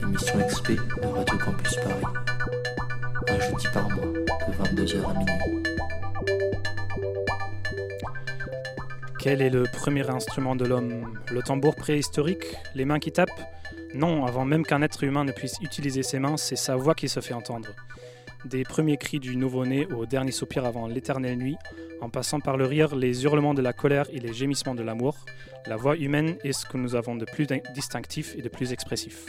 L'émission XP de Radio Campus Paris. Par mois, de 22h à minuit. Quel est le premier instrument de l'homme? Le tambour préhistorique? Les mains qui tapent? Non, avant même qu'un être humain ne puisse utiliser ses mains, c'est sa voix qui se fait entendre. Des premiers cris du nouveau-né au dernier soupir avant l'éternelle nuit, en passant par le rire, les hurlements de la colère et les gémissements de l'amour, la voix humaine est ce que nous avons de plus distinctif et de plus expressif.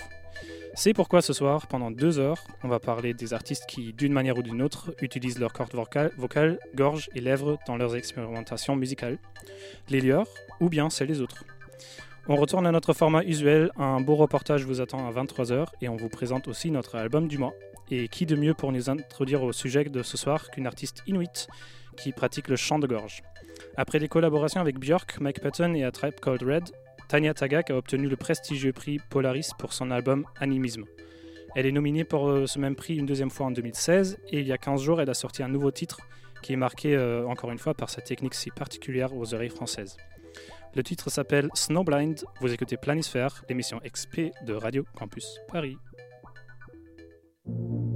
C'est pourquoi ce soir, pendant deux heures, on va parler des artistes qui, d'une manière ou d'une autre, utilisent leurs cordes vocales, gorge et lèvres dans leurs expérimentations musicales, les leurs ou bien celles des autres. On retourne à notre format usuel, un beau reportage vous attend à 23h et on vous présente aussi notre album du mois. Et qui de mieux pour nous introduire au sujet de ce soir qu'une artiste inuit qui pratique le chant de gorge? Après des collaborations avec Björk, Mike Patton et A Tribe Called Red, Tanya Tagak a obtenu le prestigieux prix Polaris pour son album Animisme. Elle est nominée pour euh, ce même prix une deuxième fois en 2016 et il y a 15 jours, elle a sorti un nouveau titre qui est marqué euh, encore une fois par sa technique si particulière aux oreilles françaises. Le titre s'appelle Snowblind. Vous écoutez Planisphère, l'émission XP de Radio Campus Paris. C'était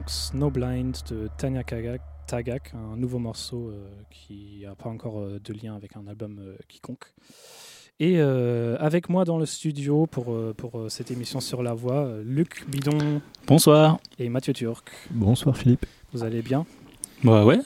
donc Snowblind de Tanya Tagak, Tagak un nouveau morceau euh, qui n'a pas encore euh, de lien avec un album euh, quiconque. Et avec moi dans le studio pour, pour cette émission sur la voix, Luc Bidon. Bonsoir. Et Mathieu Turc. Bonsoir Philippe. Vous allez bien? Bah ouais.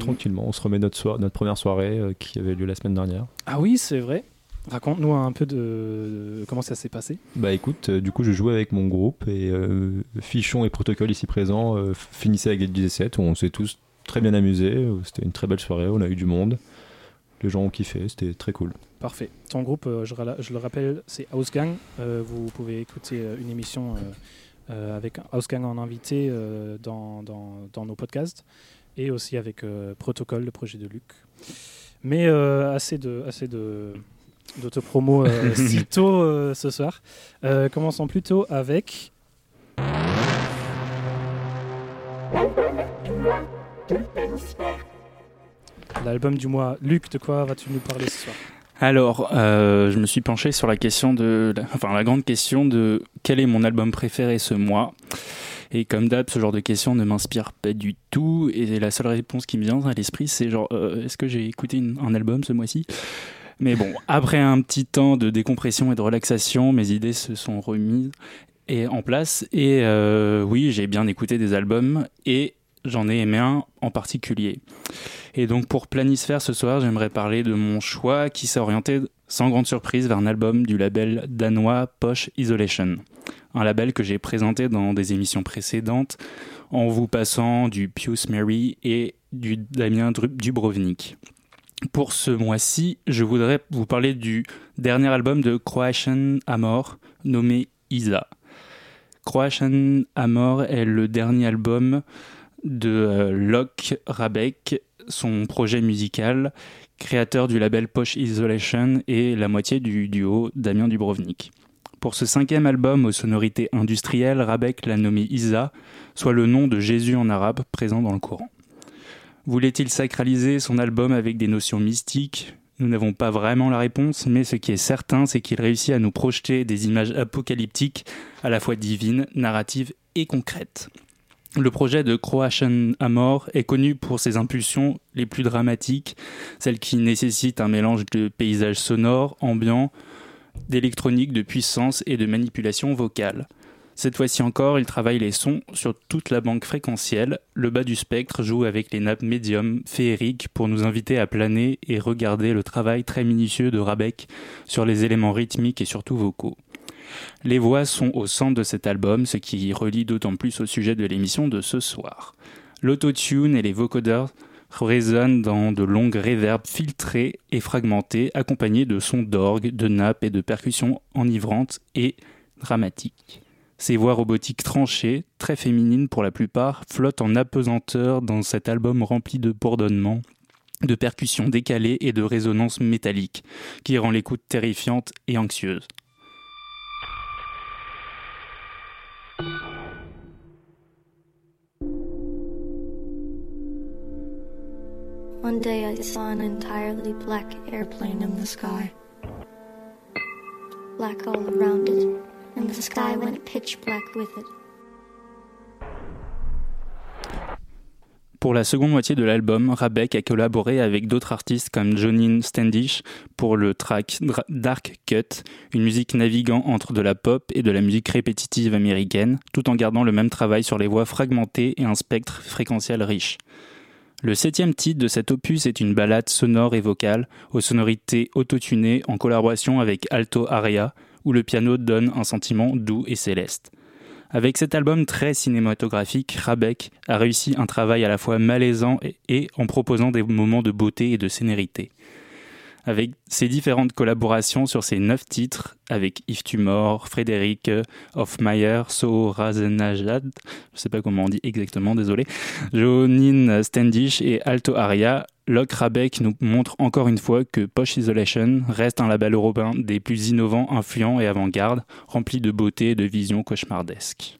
tranquillement, on se remet notre, notre première soirée qui avait lieu la semaine dernière. Ah oui, c'est vrai. Raconte-nous un peu de, comment ça s'est passé. Bah écoute, euh, du coup je jouais avec mon groupe et euh, Fichon et Protocole ici présents euh, finissaient à Gate 17 où on s'est tous très bien amusés. C'était une très belle soirée, on a eu du monde. Les gens ont kiffé, c'était très cool. Parfait. Ton groupe, je, je, le rappelle, c'est Gang. vous pouvez écouter une émission avec Gang en invité dans, dans, dans, nos podcasts et aussi avec Protocole, le projet de Luc. Mais assez de... Assez de d'autopromo euh, si tôt euh, ce soir. Euh, commençons plutôt avec. L'album du mois. Luc, de quoi vas-tu nous parler ce soir? Alors, je me suis penché sur la question de, enfin la grande question de quel est mon album préféré ce mois. Et comme d'hab, ce genre de question ne m'inspire pas du tout. Et la seule réponse qui me vient à l'esprit, c'est genre, est-ce que j'ai écouté un album ce mois-ci? Mais bon, après un petit temps de décompression et de relaxation, mes idées se sont remises et en place. Et euh, oui, j'ai bien écouté des albums et j'en ai aimé un en particulier. Et donc pour Planisphère ce soir, j'aimerais parler de mon choix qui s'est orienté sans grande surprise vers un album du label danois Posh Isolation. Un label que j'ai présenté dans des émissions précédentes en vous passant du Pius Mary et du Damien Dubrovnik. Pour ce mois-ci, je voudrais vous parler du dernier album de Croatian Amor nommé Isa. Croatian Amor est le dernier album de euh, Locke Rabeck, son projet musical, créateur du label Posh Isolation et la moitié du duo Damien Dubrovnik. Pour ce cinquième album aux sonorités industrielles, Rabeck l'a nommé Isa, soit le nom de Jésus en arabe présent dans le Coran. Voulait-il sacraliser son album avec des notions mystiques? Nous n'avons pas vraiment la réponse, mais ce qui est certain, c'est qu'il réussit à nous projeter des images apocalyptiques, à la fois divines, narratives et concrètes. Le projet de Croatian Amor est connu pour ses impulsions les plus dramatiques, celles qui nécessitent un mélange de paysages sonores, ambiants, d'électronique, de puissance et de manipulation vocale. Cette fois-ci encore, il travaille les sons sur toute la banque fréquentielle. Le bas du spectre joue avec les nappes médium féeriques pour nous inviter à planer et regarder le travail très minutieux de Rabeck sur les éléments rythmiques et surtout vocaux. Les voix sont au centre de cet album, ce qui relie d'autant plus au sujet de l'émission de ce soir. L'autotune et les vocodeurs résonnent dans de longues réverbes filtrées et fragmentées, accompagnées de sons d'orgue, de nappes et de percussions enivrantes et dramatiques. Ces voix robotiques tranchées, très féminines pour la plupart, flottent en apesanteur dans cet album rempli de bourdonnements, de percussions décalées et de résonances métalliques, qui rend l'écoute terrifiante et anxieuse. Black all around it. Pour la seconde moitié de l'album, Rabeck a collaboré avec d'autres artistes comme Jonin Standish pour le track Dark Cut, une musique naviguant entre de la pop et de la musique répétitive américaine, tout en gardant le même travail sur les voix fragmentées et un spectre fréquentiel riche. Le septième titre de cet opus est une ballade sonore et vocale, aux sonorités autotunées en collaboration avec Alto Aria, où le piano donne un sentiment doux et céleste. Avec cet album très cinématographique, Rabeck a réussi un travail à la fois malaisant et, en proposant des moments de beauté et de sénérité. Avec ses différentes collaborations sur ces neuf titres, avec Yves Tumor, Frédéric Hofmeyer, So Razenajad, je ne sais pas comment on dit exactement, désolé, Jonin Standish et Alto Aria, Locke Rabeck nous montre encore une fois que Posh Isolation reste un label européen des plus innovants, influents et avant-garde, rempli de beauté et de visions cauchemardesques.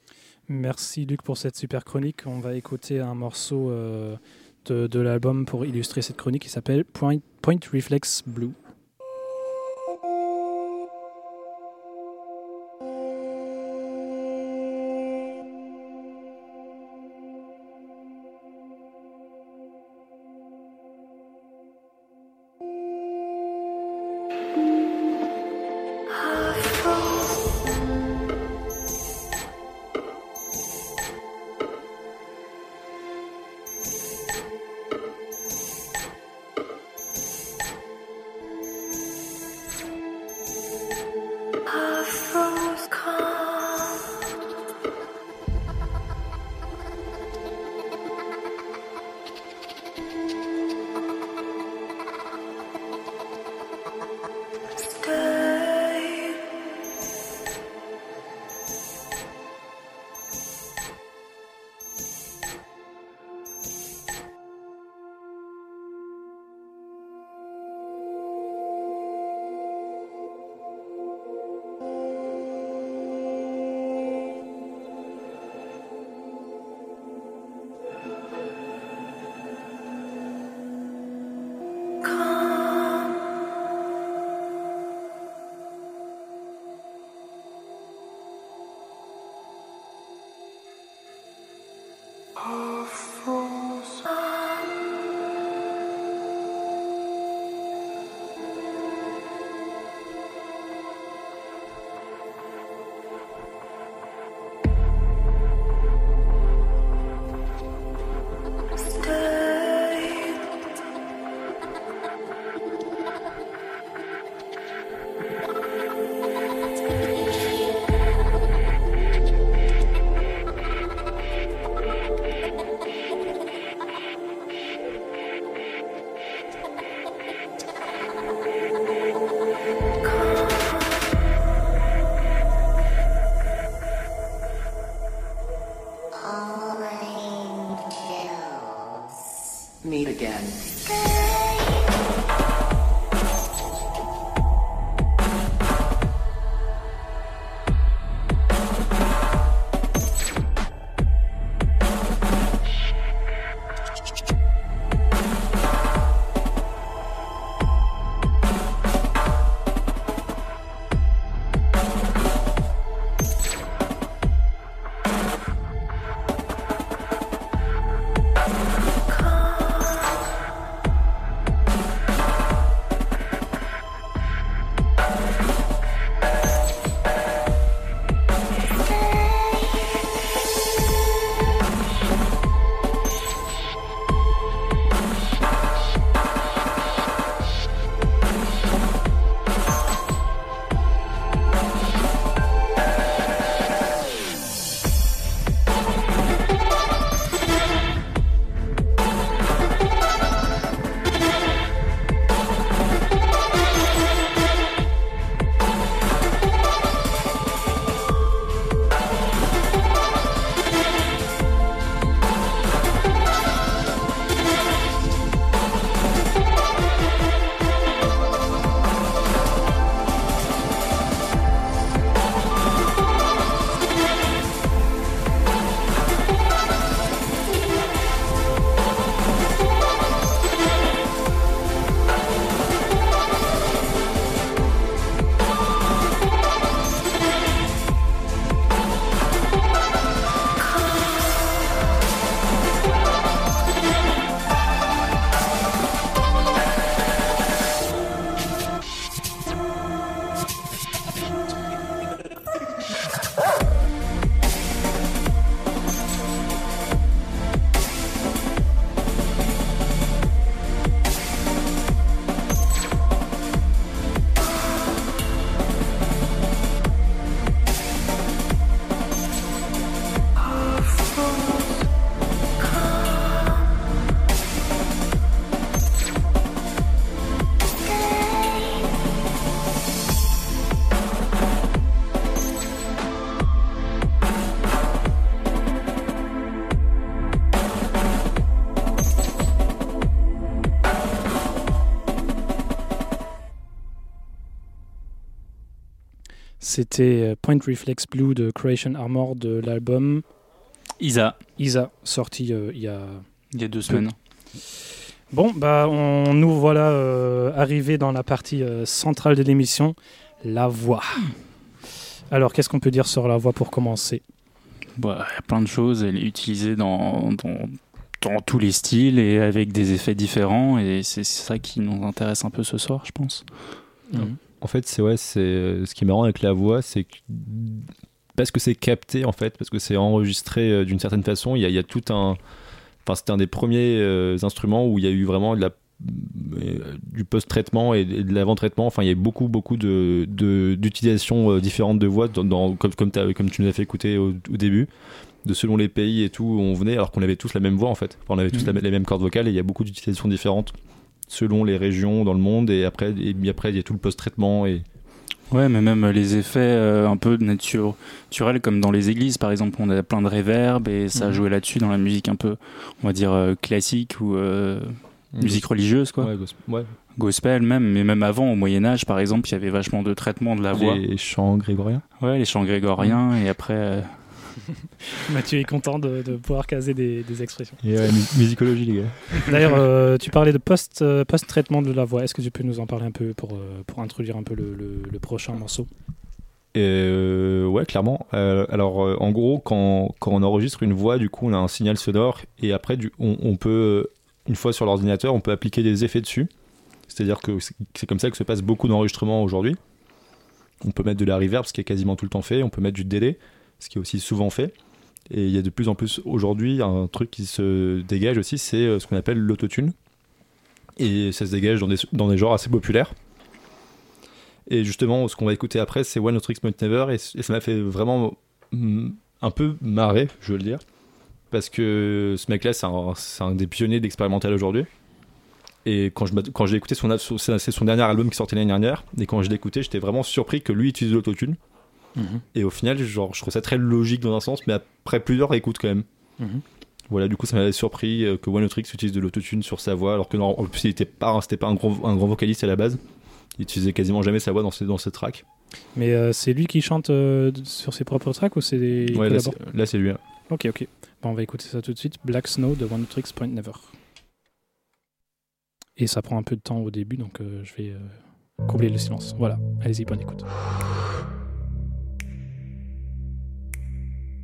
Merci Luc pour cette super chronique. On va écouter un morceau euh, de, l'album pour illustrer cette chronique qui s'appelle Point, Point Reflex Blue. C'était euh, Point Reflex Blue de Creation Armor de l'album Isa, Isa, sorti euh, il y a il y a deux semaines. Bon, bah, on nous voilà euh, arrivés dans la partie euh, centrale de l'émission, la voix. Alors, qu'est-ce qu'on peut dire sur la voix pour commencer? Bah, il y a plein de choses. Elle est utilisée dans, dans, dans tous les styles et avec des effets différents. Et c'est ça qui nous intéresse un peu ce soir, je pense. En fait, c'est ouais, c'est euh, ce qui est marrant avec la voix, c'est que parce que c'est capté en fait, parce que c'est enregistré euh, d'une certaine façon, il y, a- il y a tout un. Enfin, c'était un des premiers euh, instruments où il y a eu vraiment de la du post-traitement et de l'avant-traitement. Enfin, il y a eu beaucoup, beaucoup de, d'utilisations différentes de voix, dans, dans- comme, comme, tu nous as fait écouter au, au début, de selon les pays et tout où on venait, alors qu'on avait tous la même voix en fait. Enfin, on avait tous la- les mêmes cordes vocales et il y a beaucoup d'utilisations différentes selon les régions dans le monde. Et après, et après il y a tout le post-traitement et Ouais, mais même les effets euh, un peu nature- naturels, comme dans les églises, par exemple, on a plein de réverb et ça Mhm. jouait là-dessus dans la musique un peu, on va dire, euh, classique ou euh, musique religieuse, quoi. Ouais, gosp- ouais. Gospel même, mais même avant, au Moyen-Âge, par exemple, il y avait vachement de traitement de la voix. Les chants grégoriens. Ouais, les chants grégoriens et après. Euh, Mathieu est content de, de pouvoir caser des, des expressions. Et ouais, mu- musicologie, les gars. D'ailleurs, euh, tu parlais de post, euh, post-traitement de la voix. Est-ce que tu peux nous en parler un peu pour, euh, pour introduire un peu le, le- le prochain morceau? Euh, ouais, clairement. Euh, alors, euh, en gros, quand, quand on enregistre une voix, du coup, on a un signal sonore et après, du, on, on peut, euh, une fois sur l'ordinateur, on peut appliquer des effets dessus. C'est-à-dire que c'est c'est comme ça que se passe beaucoup d'enregistrements aujourd'hui. On peut mettre de la reverb, ce qui est quasiment tout le temps fait. On peut mettre du délai, ce qui est aussi souvent fait. Et il y a de plus en plus aujourd'hui un truc qui se dégage aussi, c'est euh, ce qu'on appelle l'autotune. Et ça se dégage dans des, dans des genres assez populaires. Et justement, ce qu'on va écouter après, c'est One Tricks Point Never, et, ça m'a fait vraiment mm, un peu marrer, je veux le dire, parce que ce mec-là, c'est un, un des pionniers de l'expérimental aujourd'hui. Et quand je quand j'ai écouté son, son dernier album qui sortait l'année dernière, et quand je l'ai écouté, j'étais vraiment surpris que lui utilise l'autotune. Et au final, genre, je trouve ça très logique dans un sens, mais après plusieurs écoutes quand même. Mhm. Voilà, du coup, ça m'avait surpris euh, que One Tricks utilise de l'autotune sur sa voix, alors que non, en plus, il était pas, c'était pas un grand, un grand vocaliste à la base. Il utilisait quasiment jamais sa voix dans ses, dans ses tracks. Mais euh, c'est lui qui chante euh, sur ses propres tracks ou c'est des Ouais, là, c'est- lui. hein. Ok, ok. Bon, on va écouter ça tout de suite. Black Snow de One Tricks Point Never. Et ça prend un peu de temps au début, donc euh, je vais combler le silence. Voilà, allez-y, bonne écoute.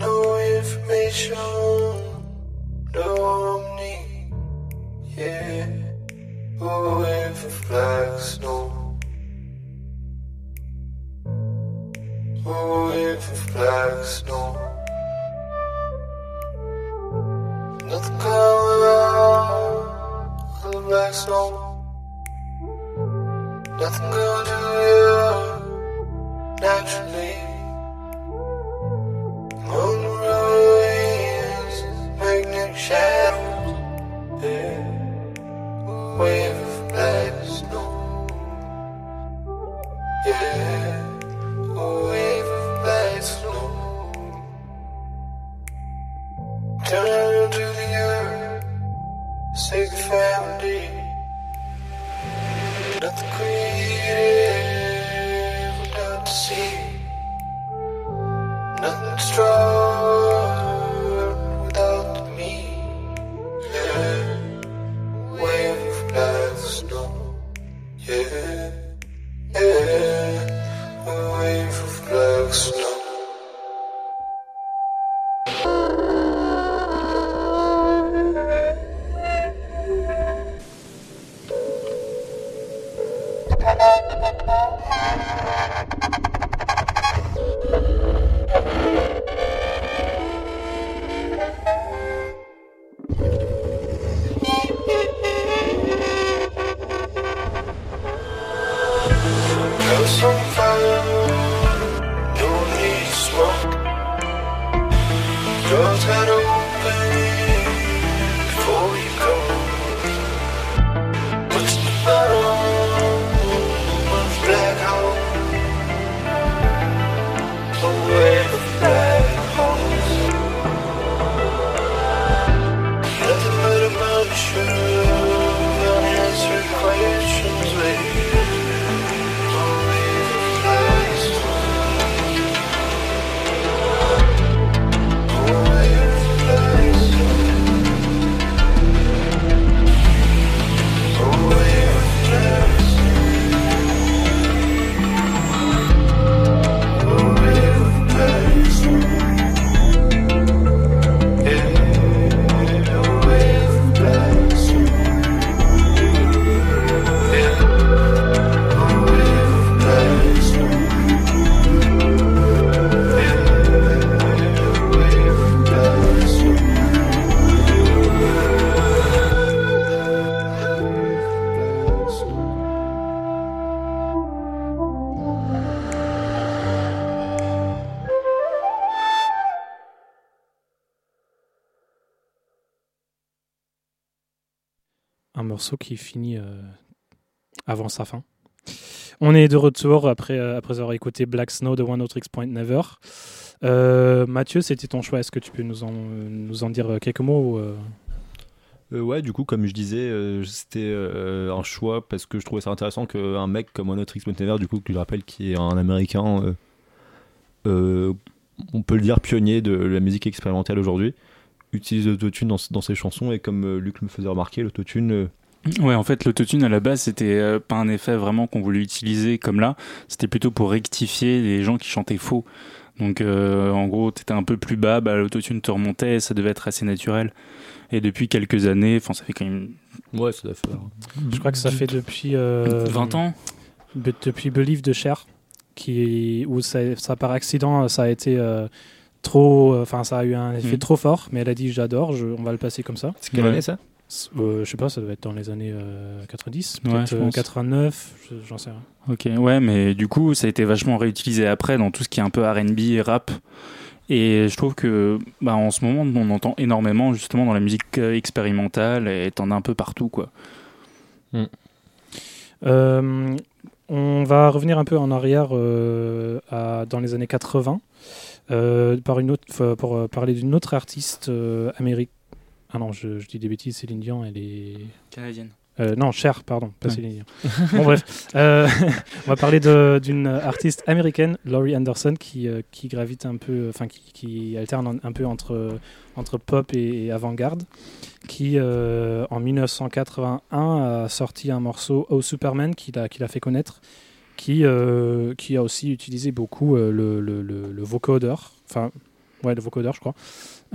No information, no omni. Yeah, a wave of black snow. A wave of black snow. Nothing coming out of the black snow. Nothing gonna do naturally. Qui finit euh, avant sa fin. On est de retour après, euh, après avoir écouté Black Snow de One Tricks Point Never. Euh, Mathieu, c'était ton choix. Est-ce que tu peux nous en, nous en dire quelques mots ou, ouais, du coup, comme je disais, c'était un choix parce que je trouvais ça intéressant qu'un mec comme One Tricks Never, du coup, que je rappelle, qui est un américain, on peut le dire pionnier de la musique expérimentale aujourd'hui, utilise l'autotune dans, dans ses chansons. Et comme Luc me faisait remarquer, l'autotune, Ouais, en fait, l'autotune à la base, c'était euh, pas un effet vraiment qu'on voulait utiliser comme là. C'était plutôt pour rectifier les gens qui chantaient faux. Donc, euh, en gros, t'étais un peu plus bas, bah, l'autotune te remontait, ça devait être assez naturel. Et depuis quelques années, enfin, ça fait quand même ouais, ça doit faire. Je crois que ça fait depuis. euh, 20 ans. depuis Believe de Cher, qui, où ça, ça, par accident, ça a été euh, trop. Enfin, ça a eu un effet Mhm. trop fort, mais elle a dit j'adore, on va le passer comme ça. C'est quelle Ouais. année ça? Euh, je sais pas, ça doit être dans les années euh, 90, Ouais, peut-être je euh, pense. 89, je- j'en sais rien. Ok, ouais, mais du coup, ça a été vachement réutilisé après dans tout ce qui est un peu RB et rap. Et je trouve que, bah, en ce moment, on entend énormément justement dans la musique euh, expérimentale et t'en as un peu partout, quoi. Euh, on va revenir un peu en arrière euh, à- dans les années 80 euh, par une autre, pour euh, parler d'une autre artiste euh, américaine. Ah non, je, je dis des bêtises, Céline Dion, elle est. Canadienne. Euh, non, Cher, pardon, pas Ouais. Céline Dion. bon, bref. Euh, on va parler d'une artiste américaine, Laurie Anderson, qui, euh, qui gravite un peu, enfin, qui, qui alterne un, un peu entre, entre pop et, et avant-garde, qui, euh, en 1981, a sorti un morceau Oh Superman qui l'a, fait connaître, qui, qui a aussi utilisé beaucoup le, le, le, le vocodeur, enfin, ouais, le vocodeur, je crois.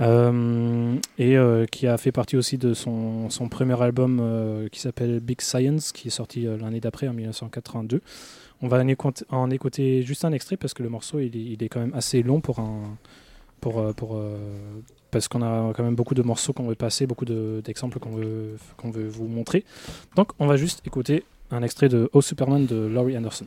Euh, et euh, qui a fait partie aussi de son, premier album euh, qui s'appelle Big Science, qui est sorti l'année d'après, en 1982. On va en écouter, juste un extrait parce que le morceau il est, quand même assez long pour. Pour, parce qu'on a quand même beaucoup de morceaux qu'on veut passer, beaucoup de- d'exemples qu'on veut, qu'on veut vous montrer. Donc on va juste écouter un extrait de Oh Superman de Laurie Anderson.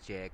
check.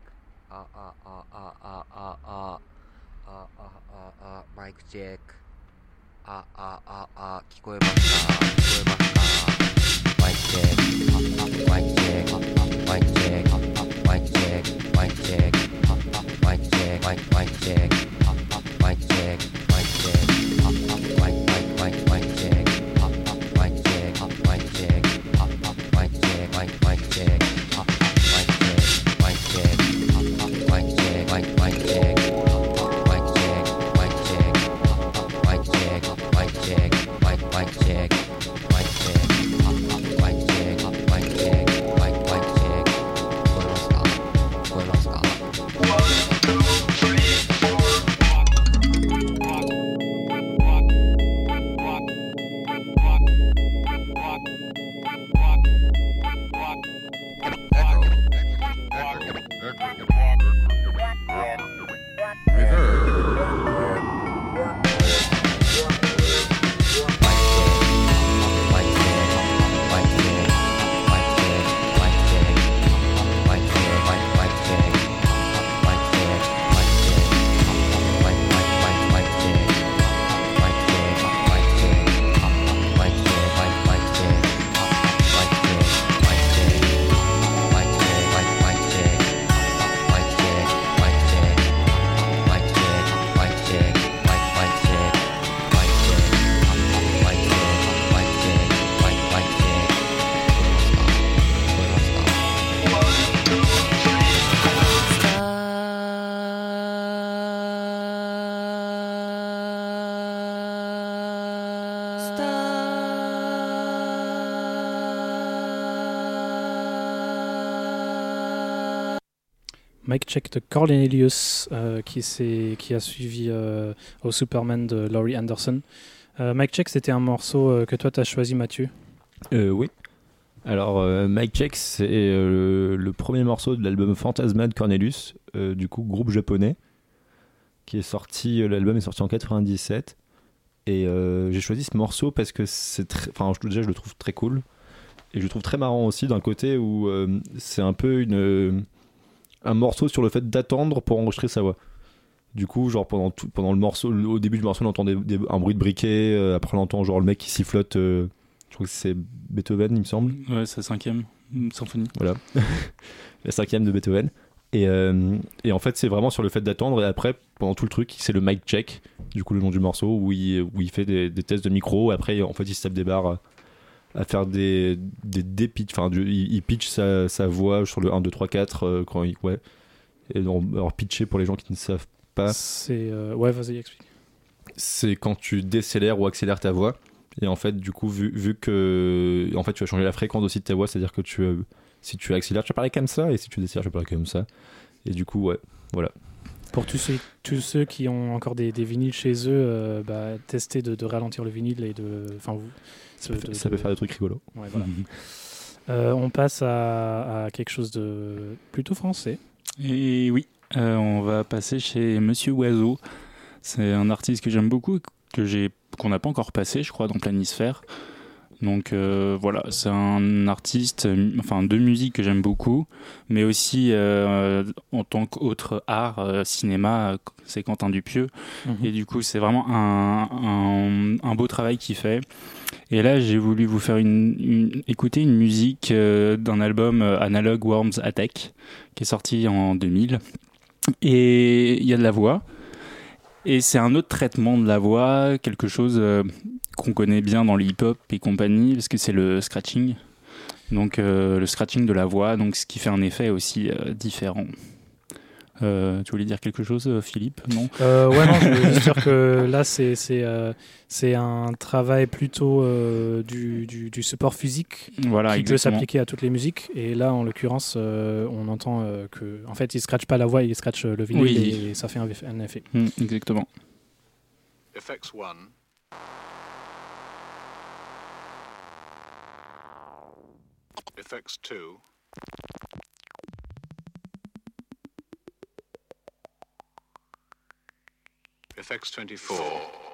Mike Check de Cornelius euh, qui, qui a suivi euh, au Superman de Laurie Anderson. Euh, Mike Check, c'était un morceau euh, que toi tu as choisi, Mathieu? Oui. Alors, Mike Check, c'est le, premier morceau de l'album Phantasma de Cornelius, du coup, groupe japonais, qui est sorti, l'album est sorti en 97. Et j'ai choisi ce morceau parce que c'est très. Enfin, déjà, je le trouve très cool. Et je le trouve très marrant aussi d'un côté où c'est un peu une, un morceau sur le fait d'attendre pour enregistrer sa voix. Du coup, genre pendant, tout, pendant le morceau, au début du morceau, on entend des- des- un bruit de briquet. euh, après, on entend genre le mec qui sifflote. euh, je crois que c'est Beethoven, il me semble. Ouais, c'est la cinquième symphonie. Voilà. la cinquième de Beethoven. Et, euh, et en fait, c'est vraiment sur le fait d'attendre. Et après, pendant tout le truc, c'est le mic check, du coup, le nom du morceau, où il, où il fait des, des tests de micro. Après, en fait, il se tape des barres à, faire des, des, des pitch. Enfin, du- il, il pitch sa, sa voix sur le 1, 2, 3, 4. euh, quand il, ouais. Et donc, alors, pitcher, pour les gens qui ne savent pas, C'est euh, ouais, vas-y, explique. c'est quand tu décélères ou accélères ta voix. Et en fait, du coup, vu, vu que en fait, tu vas changer la fréquence aussi de ta voix, c'est-à-dire que tu, euh, si tu accélères, tu vas parler comme ça, et si tu décélères, tu vas parler comme ça. Et du coup, ouais, voilà. Pour tous ceux, tous ceux qui ont encore des, des vinyles chez eux, euh, bah, testez de, de ralentir le vinyle et de. Enfin, vous. Ça, peut, de- ça de- peut faire des trucs rigolos. Ouais, voilà. Euh, on passe à, à quelque chose de plutôt français. Et oui, euh, on va passer chez Monsieur Oiseau. C'est un artiste que j'aime beaucoup, que j'ai, qu'on n'a pas encore passé, je crois, dans Planisphère. Donc euh, voilà, c'est un artiste, enfin de musique que j'aime beaucoup, mais aussi euh, en tant qu'autre art, euh, cinéma, c'est Quentin Dupieux. Et du coup, c'est vraiment un, un, un beau travail qu'il fait. Et là, j'ai voulu vous faire une, écouter une musique euh, d'un album euh, Analog Worms Attack qui est sorti en 2000. Et il y a de la voix. Et c'est un autre traitement de la voix, quelque chose euh, qu'on connaît bien dans le hip-hop et compagnie, parce que c'est le scratching. Donc le scratching de la voix, donc ce qui fait un effet aussi différent. Euh, tu voulais dire quelque chose, euh, Philippe? Non Euh, ouais, non, je voulais juste dire que là, c'est c'est euh, c'est un travail plutôt euh, du, du, du support physique Voilà, qui peut exactement. s'appliquer à toutes les musiques. Et là, en l'occurrence, euh, on entend euh, que, en fait, il scratch pas la voix, il scratch euh, le vinyle Oui. et, ça fait un effet. Mm, exactement. Effects 1. Effects 2. FX24.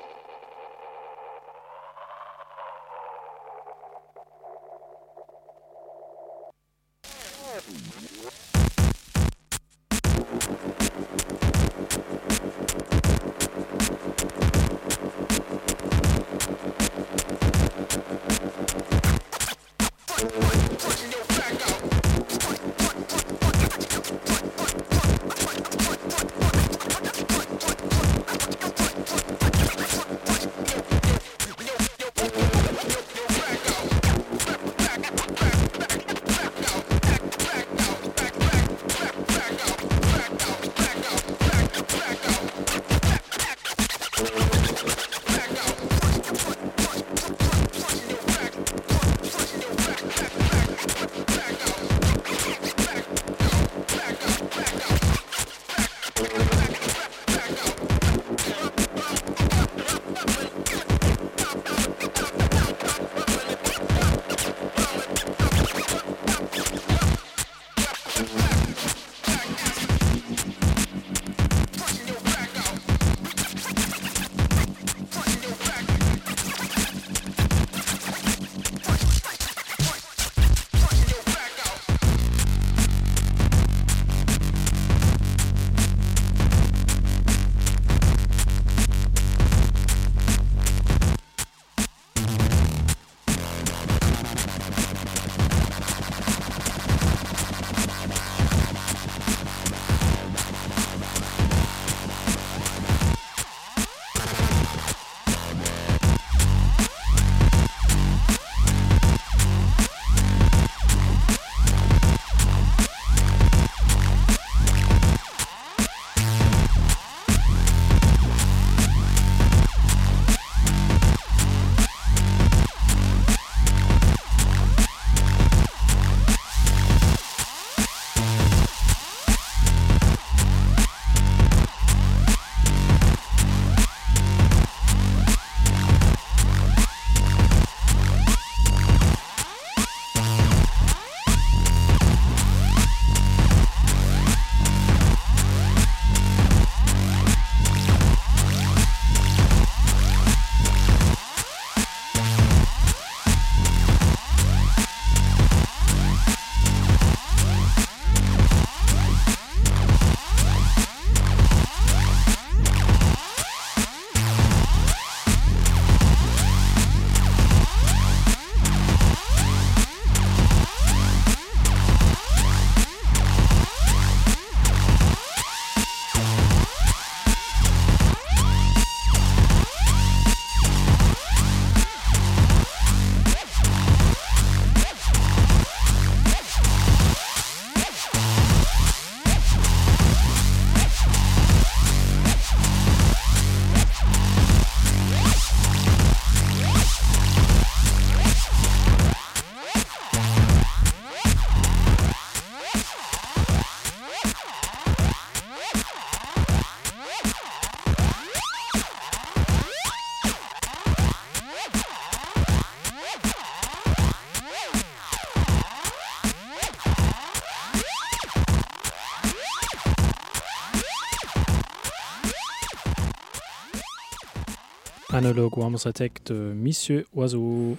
monologue, ou à Tech de Monsieur Oiseau.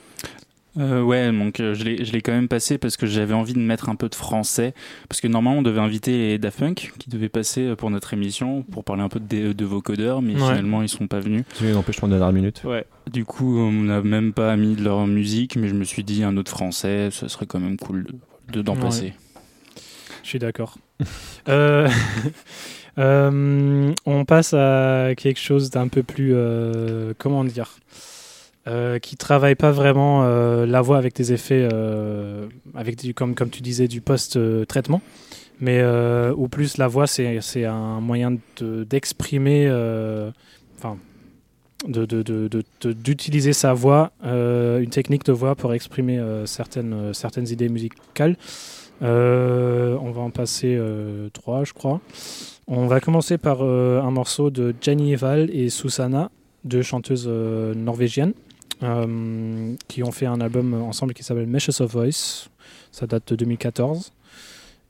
Euh, ouais, donc euh, je l'ai quand même passé parce que j'avais envie de mettre un peu de français. Parce que normalement, on devait inviter les Daft Punk qui devaient passer euh, pour notre émission pour parler un peu de, euh, vos codeurs, mais finalement, ils sont pas venus. Ils ont en dernière minute. Ouais. Du coup, on n'a même pas mis de leur musique, mais je me suis dit, un autre français, ce serait quand même cool d'en de, de, passer. Je suis d'accord. on passe à quelque chose d'un peu plus, euh, comment dire, euh, qui travaille pas vraiment euh, la voix avec des effets, euh, avec comme, comme tu disais, du post-traitement, mais euh, ou plus la voix, c'est un moyen de- d'exprimer, euh, enfin, de- de- de- de- de- d'utiliser sa voix, euh, une technique de voix pour exprimer euh, certaines, euh, certaines idées musicales. Euh, on va en passer euh, trois, je crois. On va commencer par euh, un morceau de Jenny Eval et Susanna, deux chanteuses euh, norvégiennes, euh, qui ont fait un album ensemble qui s'appelle Meshes of Voice. Ça date de 2014.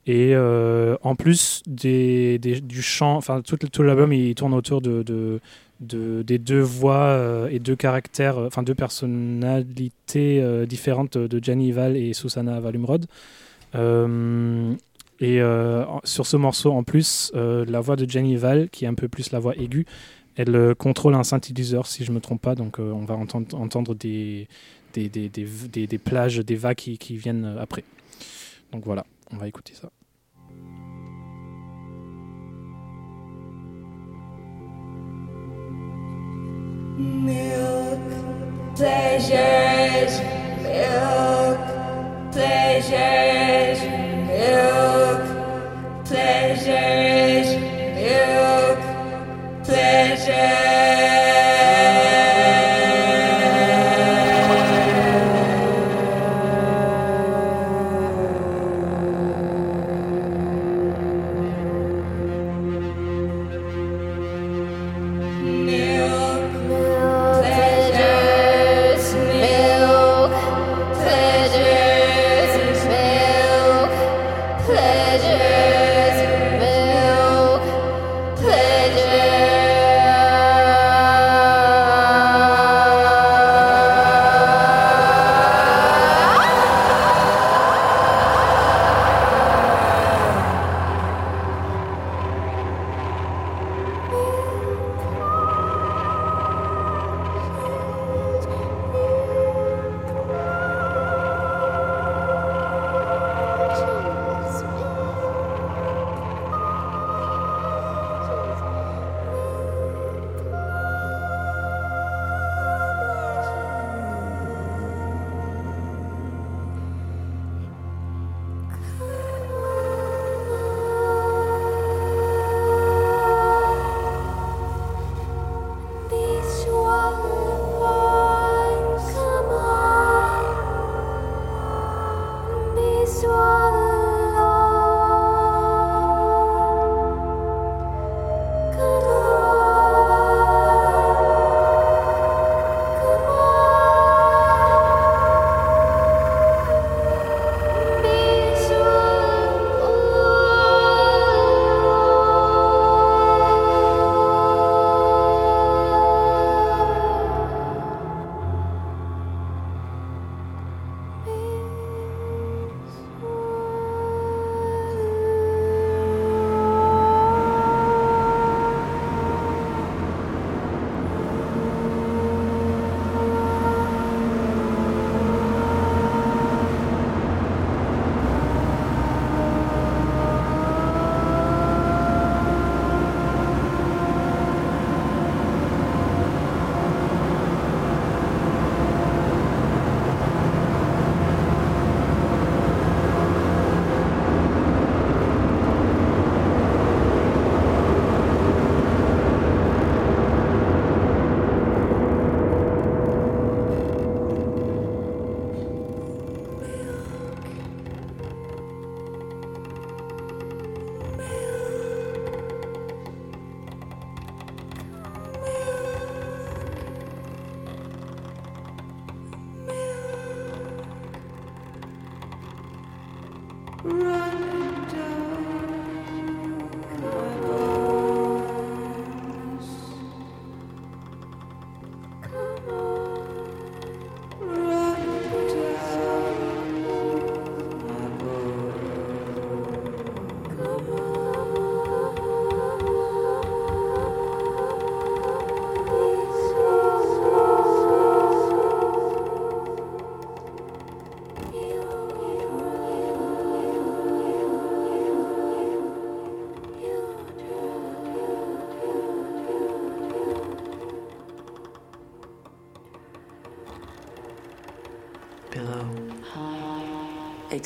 Et en plus des, du chant, enfin tout, tout l'album il tourne autour de, de- de- des deux voix et deux caractères, enfin deux personnalités différentes de Jenny Val et Susanna Valumrod. Et euh, sur ce morceau, en plus, euh, la voix de Jenny Val, qui est un peu plus la voix aiguë, elle euh, contrôle un synthétiseur, si je me trompe pas. Donc, on va entendre, des, des, des, des, des- plages, des vagues qui, viennent après. Donc voilà, on va écouter ça. Pleasures, milk, Milk,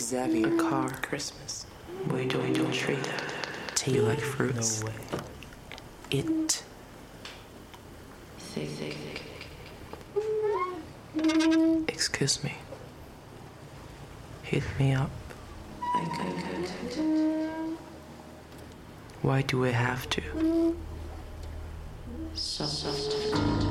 Zabby a car. Christmas. We do we do a tree. Tea. You like fruits? No way. It. Excuse me. Hit me up. Why do we have to? Soft.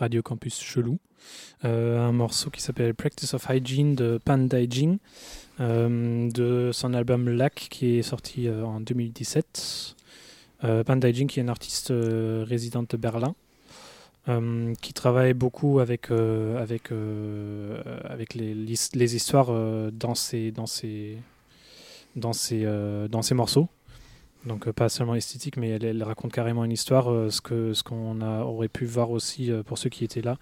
Radio Campus Chelou. Euh, un morceau qui s'appelle Practice of Hygiene de Panda Jing, euh, de son album Lac qui est sorti euh, en 2017. Euh, Panda Jing qui est une artiste résidente de Berlin. qui travaille beaucoup avec, avec, avec les, les histoires dans, ses, dans, ses, dans, ses, dans ses morceaux. Donc euh, pas seulement esthétique, mais elle, raconte carrément une histoire, euh, ce que ce qu'on aurait pu voir aussi euh, pour ceux qui étaient là.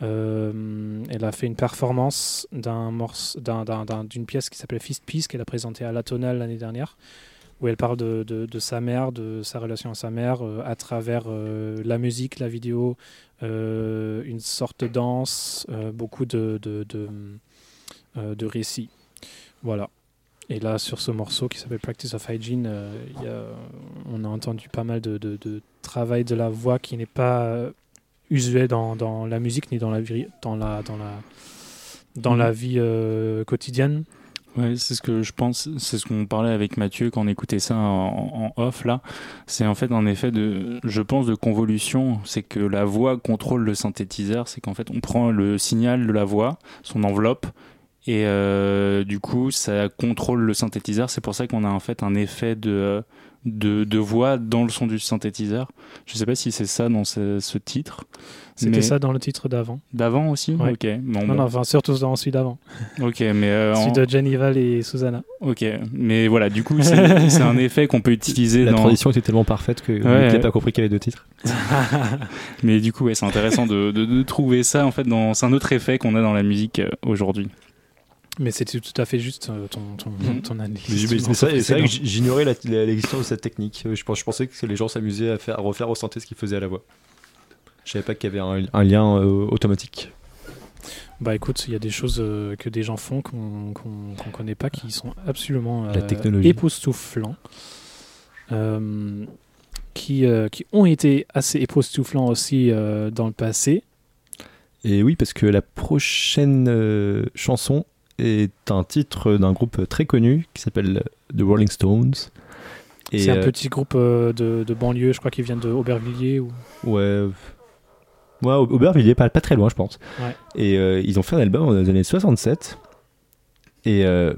Elle a fait une performance d'un morce- d'un- d'un- d'un- d'une pièce qui s'appelle Fist Piece qu'elle a présentée à la Tonale l'année dernière, où elle parle de, de- de sa mère, de sa relation à sa mère, à travers la musique, la vidéo, une sorte de danse, beaucoup de, de, de récits. Voilà. Et là, sur ce morceau qui s'appelle Practice of Hygiene, euh, il y a- on a entendu pas mal de, de- de travail de la voix qui n'est pas usuel dans, dans la musique ni dans la vie, dans la, dans la, dans la vie euh, quotidienne. Ouais, c'est ce que je pense, c'est ce qu'on parlait avec Mathieu quand on écoutait ça en, en off là. C'est en fait un effet de, je pense, de convolution. C'est que la voix contrôle le synthétiseur. C'est qu'en fait, on prend le signal de la voix, son enveloppe, et euh, du coup, ça contrôle le synthétiseur. C'est pour ça qu'on a en fait un effet de, de, de voix dans le son du synthétiseur. Je sais pas si c'est ça dans ce, ce titre. C'était mais- ça dans le titre d'avant. D'avant aussi Ouais. Ok. Bon, non, bon. non, enfin, surtout dans celui d'avant. Ok, mais. euh, Celui en- de Jennival et Susanna. Ok, mais voilà, du coup, c'est un effet qu'on peut utiliser La dans. transition était tellement parfaite que Ouais, Nick n'a ouais. pas compris qu'il y avait deux titres. Mais du coup, ouais, c'est intéressant de, de- de trouver ça en fait dans. C'est un autre effet qu'on a dans la musique euh, aujourd'hui. Mais c'était tout à fait juste euh, ton, ton, Mhm. ton analyse. C'est vrai que j'ignorais l'existence de cette technique. Euh, Je, pensais que les gens s'amusaient à, faire, à refaire synthé ce qu'ils faisaient à la voix. Je savais pas qu'il y avait un, un lien euh, automatique. Bah écoute, il y a des choses euh, que des gens font qu'on qu'on qu'on connaît pas qui sont absolument La technologie. époustouflants. Qui, qui ont été assez époustouflants aussi dans le passé. Et oui, parce que la prochaine chanson est un titre d'un groupe très connu qui s'appelle The Rolling Stones. Et, C'est un euh, petit groupe euh, de, de banlieue, je crois qu'ils viennent de Aubervilliers. Ou... Ouais. Ouais, Au- Aubervilliers, pas, pas très loin, je pense. Ouais. Et euh, ils ont fait un album dans les années 67. Et euh,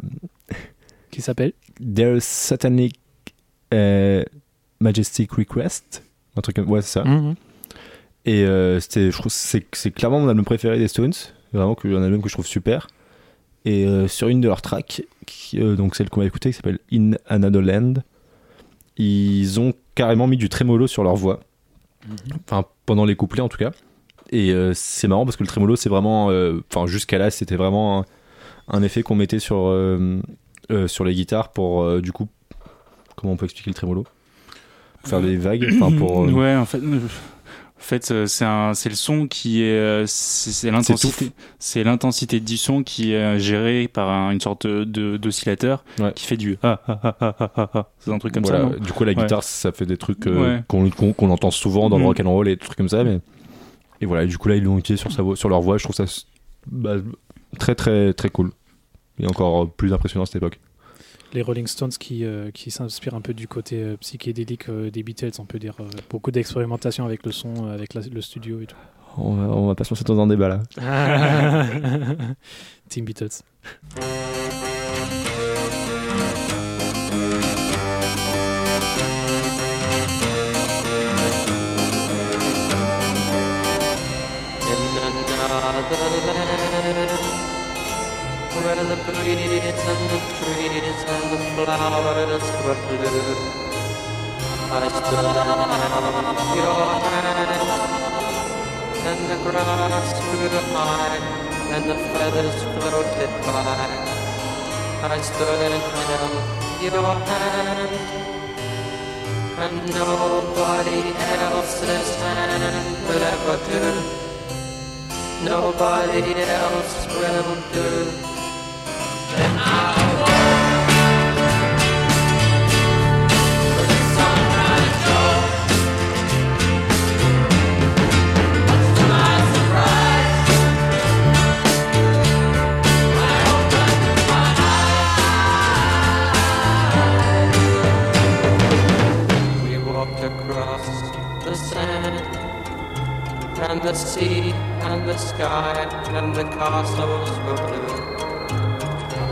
Qui s'appelle Their Satanic euh, Majestic Request. Un truc comme. Ouais, c'est ça. Mhm. Et euh, c'était, je trouve, c'est, clairement mon album préféré des Stones. Vraiment un album que je trouve super. Et euh, sur une de leurs tracks, qui, euh, donc celle qu'on va écouter, qui s'appelle In Another Land, ils ont carrément mis du trémolo sur leur voix. Enfin, pendant les couplets en tout cas. Et euh, c'est marrant parce que le trémolo, c'est vraiment. Enfin, jusqu'à là, c'était vraiment un, un effet qu'on mettait sur, sur les guitares pour, du coup. Comment on peut expliquer le trémolo? Pour faire des vagues. Enfin, pour. Ouais, en fait. En fait, euh, c'est un, c'est le son qui est, euh, c'est l'intensité, c'est l'intensité du son qui est euh, géré par un- une sorte de d'oscillateur Ouais. qui fait du ah ah ah ah ah ah ah. C'est un truc comme Voilà, ça, Du coup, la Ouais. guitare, ça fait des trucs euh, Ouais. qu'on qu'on- qu'on entend souvent dans le Mhm. rock and roll et des trucs comme ça. Mais... Et voilà, du coup, là, ils l'ont utilisé sur, sa voix, sur leur voix. Je trouve ça bah, très, très, très cool. Et encore plus impressionnant à cette époque. Les Rolling Stones qui, euh, qui s'inspirent un peu du côté euh, psychédélique euh, des Beatles, on peut dire. beaucoup d'expérimentation avec le son, avec la- le studio et tout. On va, on va pas se lancer dans un débat là. Team Beatles. The and the trees and the flowers were blue, I stood and your hand, and the grass grew high and the feathers floated by. I stood and held your hand, and nobody else's hand will ever do. Nobody else will do. And I We walked across the sand and the sea and the sky and the castles were blue.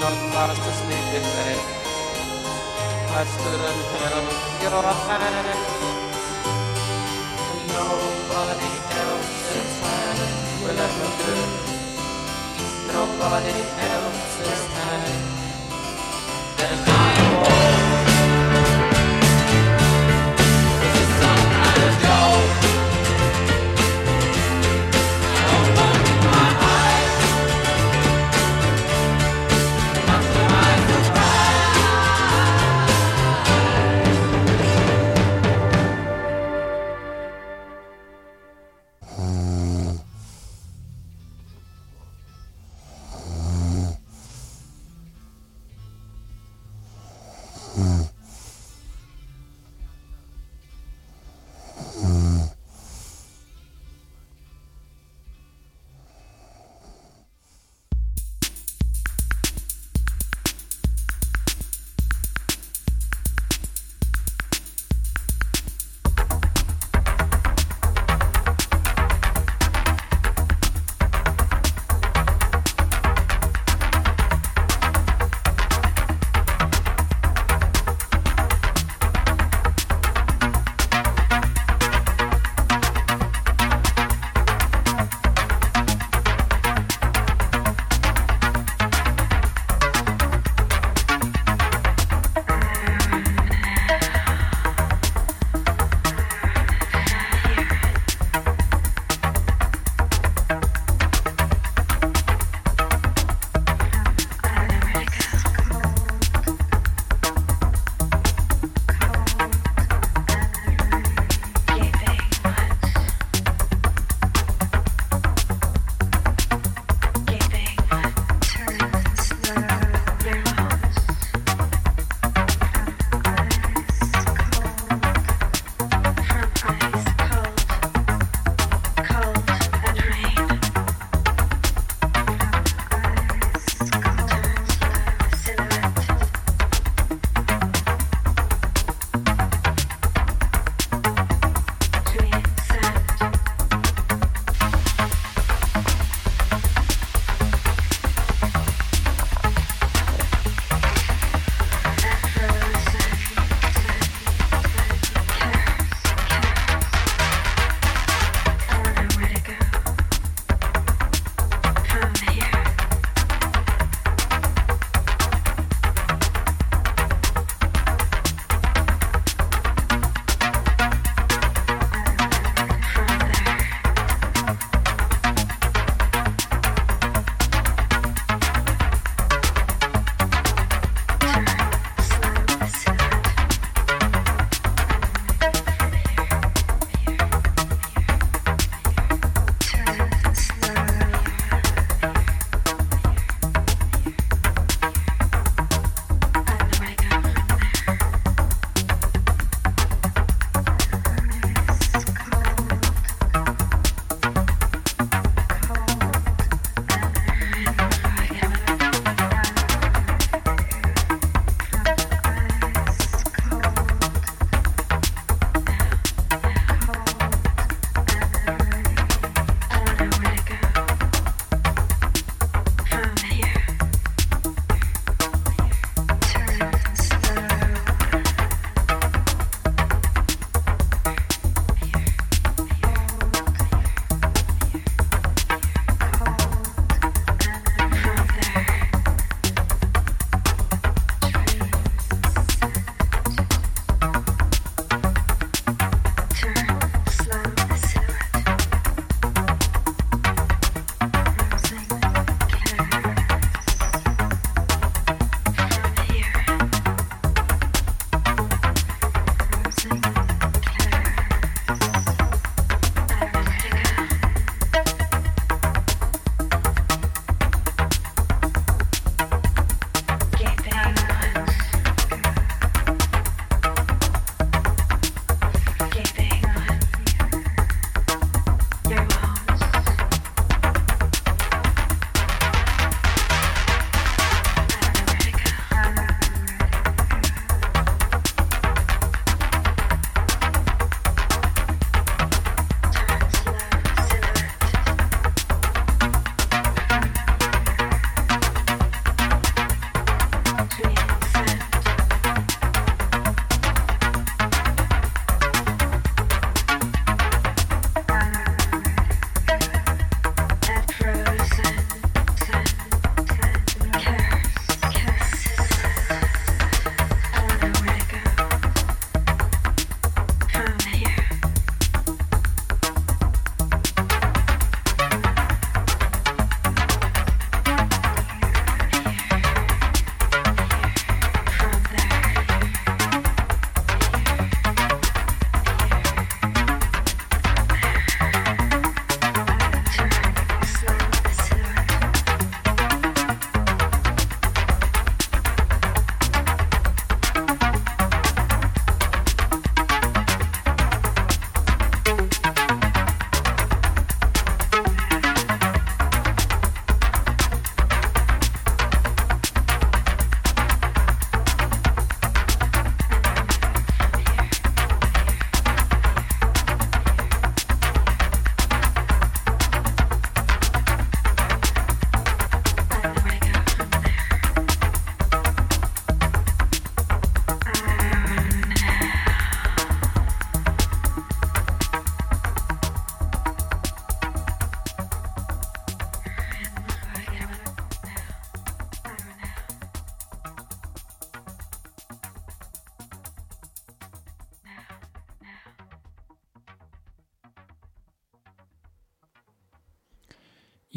not fast asleep in bed. I stood and held your hand, and nobody else's hand will ever do nobody else's hand. Then I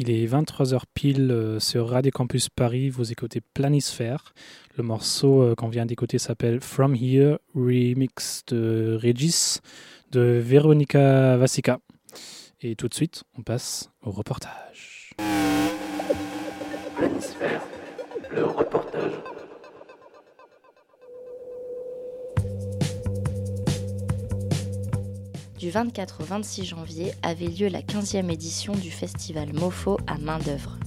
Il est 23h pile euh, sur Radio Campus Paris. Vous écoutez Planisphère. Le morceau euh, qu'on vient d'écouter s'appelle From Here, remix de Regis de Veronica Vasica. Et tout de suite, on passe au reportage. 24 au 26 janvier avait lieu la 15e édition du festival MOFO à main-d'œuvre.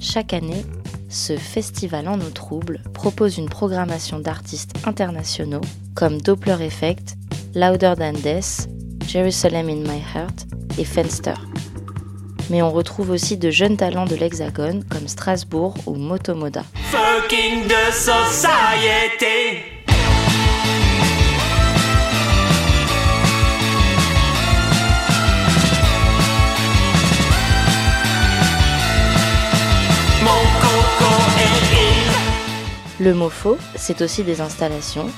Chaque année, ce festival en eau trouble propose une programmation d'artistes internationaux comme Doppler Effect, Louder Than Death, Jerusalem in My Heart et Fenster. Mais on retrouve aussi de jeunes talents de l'Hexagone comme Strasbourg ou Motomoda. Fucking. Le MOFO, c'est aussi des installations,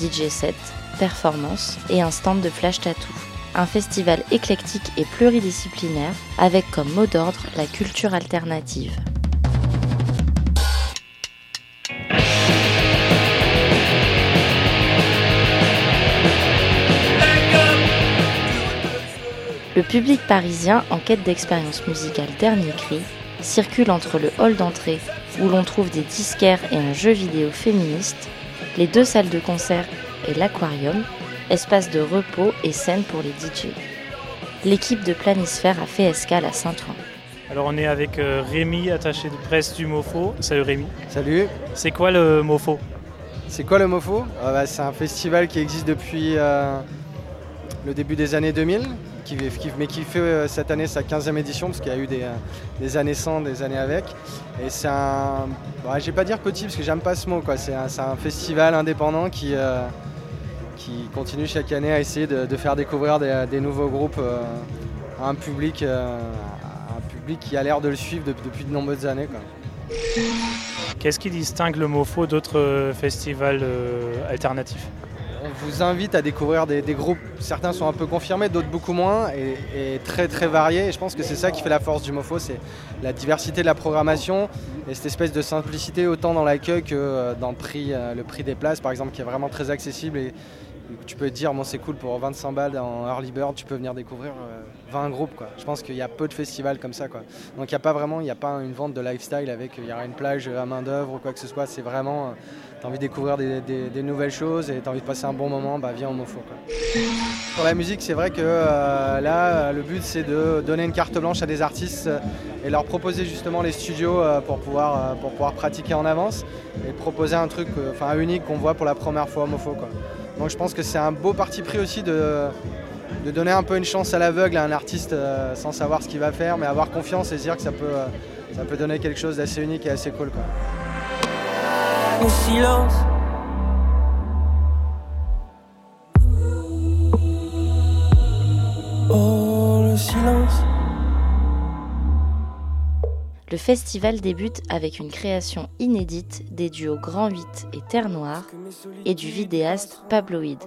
DJ sets, performances et un stand de flash tattoo. Un festival éclectique et pluridisciplinaire avec comme mot d'ordre la culture alternative. Le public parisien en quête d'expérience musicale dernier cri circule entre le hall d'entrée où l'on trouve des disquaires et un jeu vidéo féministe, les deux salles de concert et l'aquarium, espace de repos et scène pour les DJ. L'équipe de Planisphère a fait escale à Saint-Ouen. Alors on est avec euh, Rémi, attaché de presse du MOFO. Salut Rémi. Salut. C'est quoi le MOFO? C'est quoi le MOFO? Ah bah, C'est un festival qui existe depuis euh, le début des années 2000, mais qui fait euh, cette année sa 15e édition, parce qu'il y a eu des, euh, des années sans, des années avec. Et c'est un... Bon, je vais pas dire petit, parce que j'aime pas ce mot. C'est un, festival indépendant qui, euh, qui continue chaque année à essayer de, faire découvrir des, nouveaux groupes à un public, un public qui a l'air de le suivre de- depuis de nombreuses années. Qu'est-ce qui distingue le MOFO d'autres festivals alternatifs? Vous invite à découvrir des, groupes, certains sont un peu confirmés, d'autres beaucoup moins, et, très très variés. Et je pense que c'est ça qui fait la force du MOFO, c'est la diversité de la programmation et cette espèce de simplicité autant dans l'accueil que euh, dans le prix, euh, le prix des places, par exemple, qui est vraiment très accessible. Et, tu peux te dire, bon, c'est cool pour 25 balles en early bird, tu peux venir découvrir euh, 20 groupes. Quoi. Je pense qu'il y a peu de festivals comme ça. Quoi. Donc il n'y a pas vraiment, il a pas une vente de lifestyle avec, il y aura une plage à main d'œuvre ou quoi que ce soit. C'est vraiment, tu as envie de découvrir des, nouvelles choses et tu as envie de passer un bon moment, bah viens au MOFO. Pour la musique, c'est vrai que euh, là, euh, le but c'est de donner une carte blanche à des artistes euh, et leur proposer justement les studios euh, pour, pouvoir, euh, pour pouvoir pratiquer en avance et proposer un truc euh, enfin unique qu'on voit pour la première fois au MOFO. Quoi. Donc je pense que c'est un beau parti pris aussi de, de donner un peu une chance à l'aveugle à un artiste euh, sans savoir ce qu'il va faire, mais avoir confiance et se dire que ça peut, euh, ça peut donner quelque chose d'assez unique et assez cool. Quoi. Le silence. Oh, le silence. Le festival débute avec une création inédite des duos Grand 8 et Terre Noire et du vidéaste Pabloïd.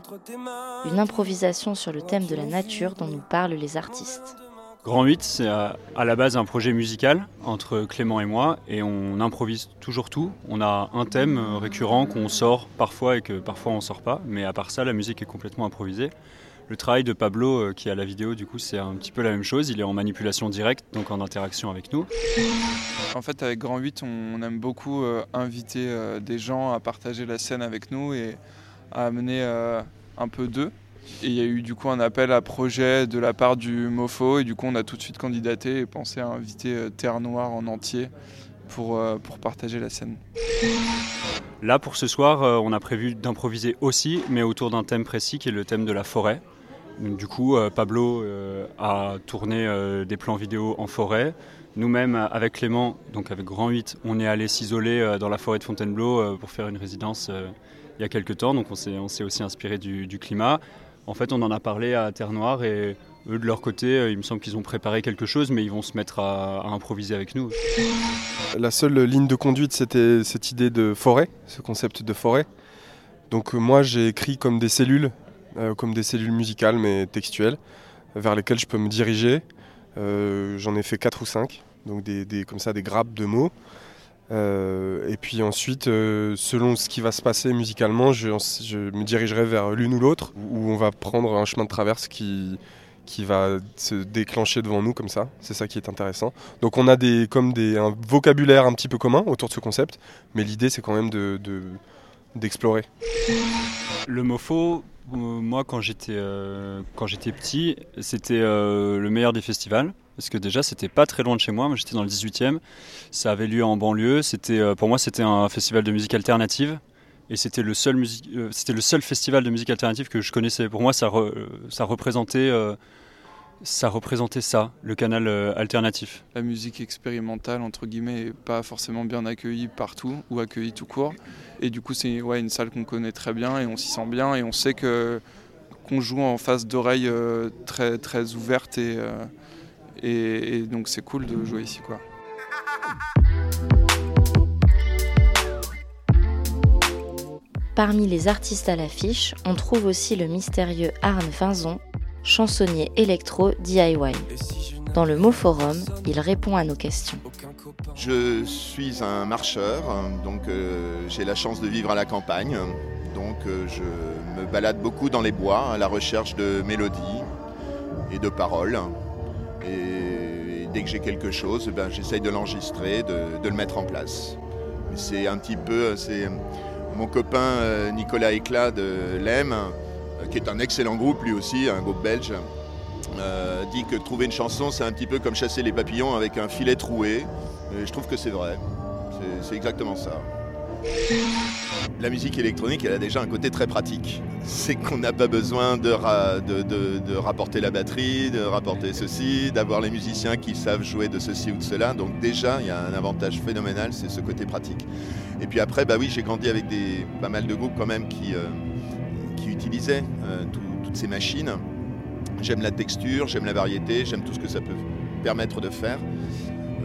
Une improvisation sur le thème de la nature dont nous parlent les artistes. Grand 8, c'est à, la base un projet musical entre Clément et moi, et on improvise toujours tout. On a un thème euh, récurrent qu'on sort parfois et que parfois on sort pas, mais à part ça, la musique est complètement improvisée. Le travail de Pablo, euh, qui à la vidéo, du coup, c'est un petit peu la même chose. Il est en manipulation directe, donc en interaction avec nous. En fait, avec Grand 8, on aime beaucoup euh, inviter euh, des gens à partager la scène avec nous et à amener un peu d'eux. Et il y a eu du coup un appel à projet de la part du MOFO et du coup on a tout de suite candidaté et pensé à inviter Terre Noire en entier pour, pour partager la scène. Là, pour ce soir, on a prévu d'improviser aussi, mais autour d'un thème précis qui est le thème de la forêt. Du coup, euh, Pablo euh, a tourné euh, des plans vidéo en forêt. Nous-mêmes, avec Clément, donc avec Grand 8, on est allé s'isoler dans la forêt de Fontainebleau pour faire une résidence il y a quelques temps. Donc on s'est, aussi inspiré du, climat. En fait, on en a parlé à Terre Noire et eux, de leur côté, il me semble qu'ils ont préparé quelque chose, mais ils vont se mettre à, improviser avec nous. La seule ligne de conduite, c'était cette idée de forêt, ce concept de forêt. Donc moi, j'ai écrit comme des cellules, euh, comme des cellules musicales, mais textuelles, vers lesquelles je peux me diriger. Euh, J'en ai fait quatre ou cinq. donc des, comme ça des grappes de mots. Euh, et puis ensuite, selon ce qui va se passer musicalement, je, me dirigerai vers l'une ou l'autre, où on va prendre un chemin de traverse qui, qui va se déclencher devant nous comme ça. C'est ça qui est intéressant. Donc on a des, comme des, un vocabulaire un petit peu commun autour de ce concept, mais l'idée c'est quand même de- d'explorer. Le MoFo, euh, moi quand j'étais euh, quand j'étais petit, c'était euh, le meilleur des festivals. Parce que déjà, c'était pas très loin de chez moi. Moi, j'étais dans le 18e. Ça avait lieu en banlieue. C'était, pour moi, c'était un festival de musique alternative. Et c'était le, seul c'était le seul festival de musique alternative que je connaissais. Pour moi, ça, ça, représentait, ça représentait ça, le canal euh, alternatif. La musique expérimentale, entre guillemets, est pas forcément bien accueillie partout ou accueillie tout court. Et du coup, c'est ouais, une salle qu'on connaît très bien et on s'y sent bien et on sait que qu'on joue en face d'oreilles euh, très, très ouvertes et, euh, et, et donc c'est cool de jouer ici. Quoi. Parmi les artistes à l'affiche, on trouve aussi le mystérieux Arne Vinzon, chansonnier électro DIY. Dans le mot forum, il répond à nos questions. Je suis un marcheur, donc euh, j'ai la chance de vivre à la campagne. Donc euh, je me balade beaucoup dans les bois à la recherche de mélodies et de paroles. Et, dès que j'ai quelque chose, ben, j'essaye de l'enregistrer, de, le mettre en place. C'est un petit peu, c'est mon copain euh, Nicolas Éclat de l'EM, qui est un excellent groupe lui aussi, un groupe belge, euh, dit que trouver une chanson, c'est un petit peu comme chasser les papillons avec un filet troué. Je trouve que c'est vrai. C'est- exactement ça. La musique électronique, elle a déjà un côté très pratique. C'est qu'on n'a pas besoin de, ra- de- de- de rapporter la batterie, de rapporter ceci, d'avoir les musiciens qui savent jouer de ceci ou de cela. Donc déjà, il y a un avantage phénoménal, c'est ce côté pratique. Et puis après, bah oui, j'ai grandi avec des, pas mal de groupes quand même qui, euh, qui utilisaient euh, tout- toutes ces machines. J'aime la texture, j'aime la variété, j'aime tout ce que ça peut permettre de faire.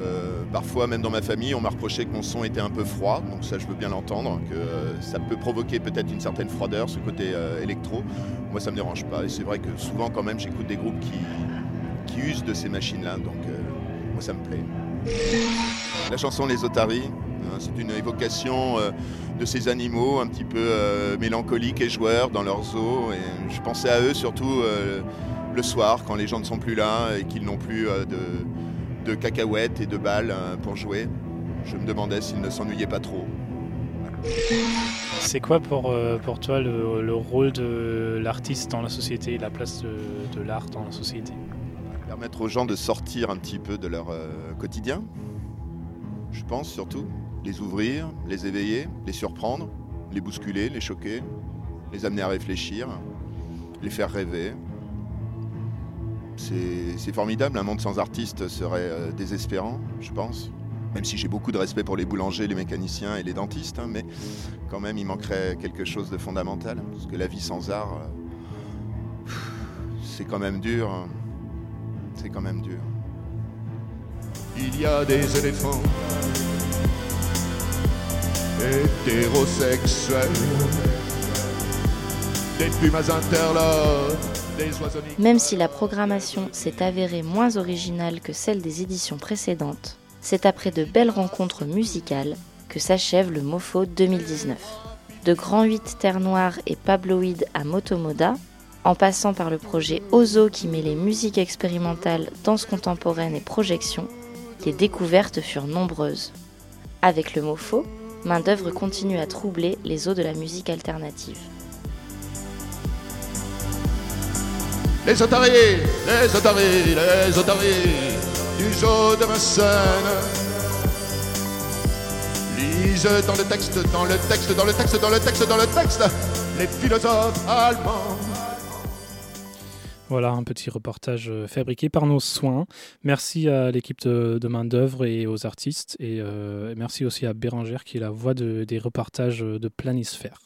Euh, parfois, même dans ma famille, on m'a reproché que mon son était un peu froid, donc ça, je veux bien l'entendre, que euh, ça peut provoquer peut-être une certaine froideur, ce côté électro. Moi, ça me dérange pas. Et c'est vrai que souvent, quand même, j'écoute des groupes qui, qui usent de ces machines-là, donc moi, ça me plaît. La chanson Les Otaries, hein, c'est une évocation de ces animaux un petit peu euh, mélancoliques et joueurs dans leurs eaux. Et je pensais à eux surtout euh, le soir, quand les gens ne sont plus là et qu'ils n'ont plus euh, de, de cacahuètes et de balles pour jouer. Je me demandais s'ils ne s'ennuyaient pas trop. C'est quoi pour, pour toi le, le rôle de l'artiste dans la société, la place de, de l'art dans la société? Permettre aux gens de sortir un petit peu de leur quotidien, je pense surtout. Les ouvrir, les éveiller, les surprendre, les bousculer, les choquer, les amener à réfléchir, les faire rêver. C'est formidable, un monde sans artistes serait euh, désespérant, je pense. Même si j'ai beaucoup de respect pour les boulangers, les mécaniciens et les dentistes, hein, mais quand même il manquerait quelque chose de fondamental. Parce que la vie sans art, euh, c'est quand même dur. hein. C'est quand même dur. Il y a des éléphants oiseaux Même si la programmation s'est avérée moins originale que celle des éditions précédentes, c'est après de belles rencontres musicales que s'achève le MoFo 2019. De Grand 8 Terre Noire et Pabloïd à Motomoda, en passant par le projet Ozo qui mêlait musique expérimentale, danse contemporaine et projection, les découvertes furent nombreuses. Avec le MoFo, main d'œuvre continue à troubler les eaux de la musique alternative. Les otaries, les otaries, les otaries du jeu de ma scène. Lise dans le texte, dans le texte, dans le texte, dans le texte, dans le texte, les philosophes allemands. Voilà un petit reportage euh, fabriqué par nos soins. Merci à l'équipe de, de main d'œuvre et aux artistes. Et euh, et merci aussi à Bérangère qui est la voix de- des reportages de Planisphère.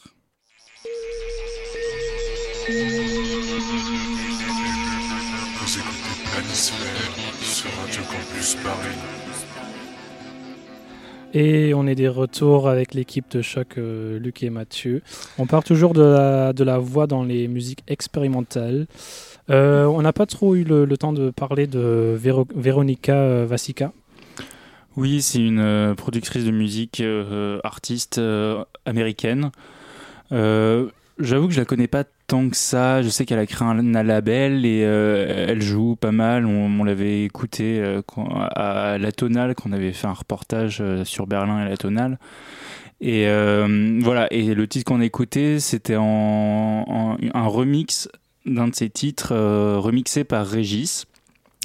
Vous écoutez Planisphère sur Radio Campus Paris. Et on est des retours avec l'équipe de choc euh, Luc et Mathieu. On parle toujours de la, de la voix dans les musiques expérimentales. Euh, on n'a pas trop eu le, temps de parler de Véro- Véronica euh, Vassica. Oui, c'est une euh, productrice de musique, artiste américaine. J'avoue que je la connais pas tant que ça. Je sais qu'elle a créé un, label et elle joue pas mal. On, l'avait écouté quand- à la Tonale, qu'on avait fait un reportage sur Berlin et la Tonale. Et voilà. Et le titre qu'on a écouté, c'était en- un remix d'un de ses titres euh, remixé par Régis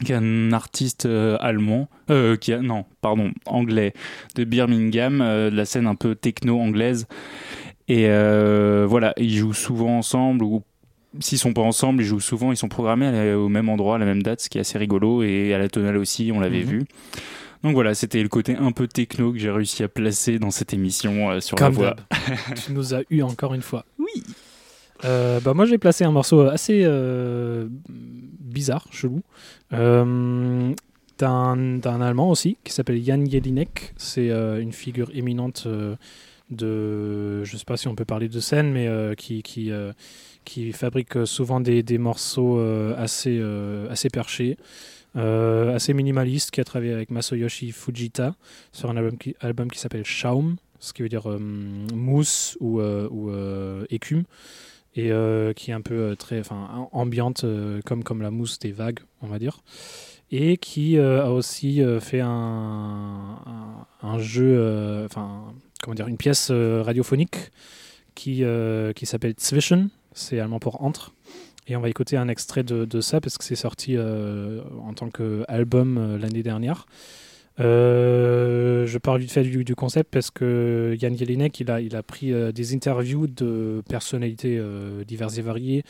qui est un artiste euh, allemand, euh, qui a, non, pardon, anglais, de Birmingham, euh, de la scène un peu techno anglaise. Et euh, voilà, ils jouent souvent ensemble, ou s'ils sont pas ensemble, ils jouent souvent, ils sont programmés à au même endroit, à la même date, ce qui est assez rigolo, et à la tonale aussi, on l'avait Mhm. vu. Donc voilà, c'était le côté un peu techno que j'ai réussi à placer dans cette émission euh, sur Comme la voix. tu nous as eu encore une fois. Oui. Bah moi j'ai placé un morceau assez euh, bizarre, chelou, euh, d'un d'un Allemand aussi qui s'appelle Jan Jelinek. C'est euh, une figure éminente euh, de, je sais pas si on peut parler de scène, mais euh, qui qui, euh, fabrique souvent des, des morceaux euh, assez euh, assez perchés. euh, assez minimaliste qui a travaillé avec Masayoshi Fujita sur un album qui, s'appelle Schaum, ce qui veut dire euh, mousse ou, euh, euh, écume, et euh, qui est un peu euh, très enfin, am- ambiante euh, comme, comme la mousse des vagues, on va dire. Et qui a aussi fait un, un, jeu, enfin, comment dire, une pièce radiophonique qui, qui s'appelle Zwischen, c'est allemand pour entre. Et on va écouter un extrait de, de ça parce que c'est sorti en tant qu'album l'année dernière. Euh, je parle vite fait du, concept parce que Yann Jelinek, il a, il a pris euh, des interviews de personnalités euh, diverses et variées,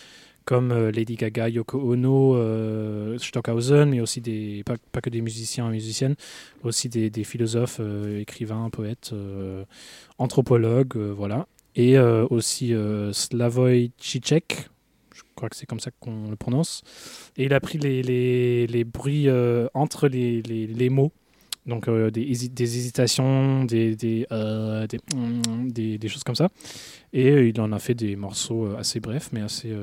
comme Lady Gaga, Yoko Ono, Stockhausen, mais aussi des, pas, que des musiciens et musiciennes, aussi des, philosophes, écrivains, poètes, anthropologues, voilà. Et aussi Slavoj Žižek, je crois que c'est comme ça qu'on le prononce. Et il a pris les, les, les bruits entre les, les mots. Donc euh, des, hési- des hésitations, euh, des, choses comme ça. Et euh, il en a fait des morceaux assez brefs, mais assez,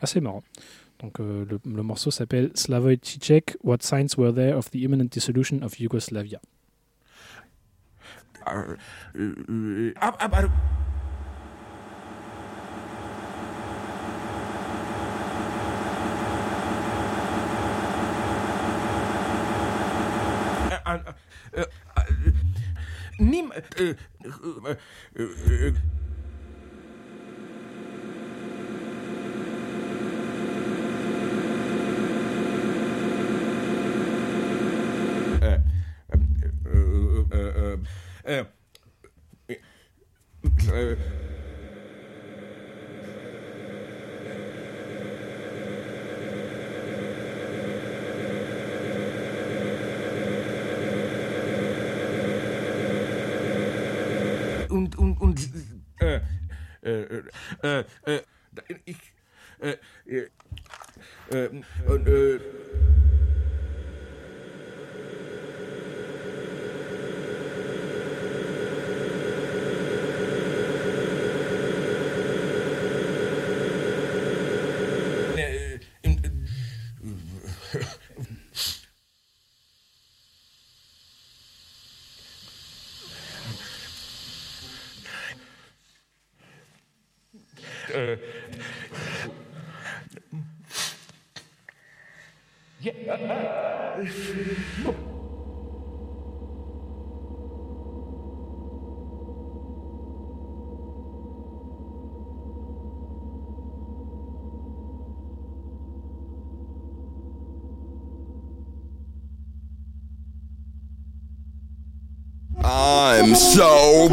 assez marrants. Donc le, le morceau s'appelle Slavoj Žižek, What Signs Were There of the Imminent Dissolution of Yugoslavia. Øh, øh, nim... Øh, øh, øh, øh. Uh, und und und äh, äh, äh, äh, ich äh, äh, äh, äh, äh,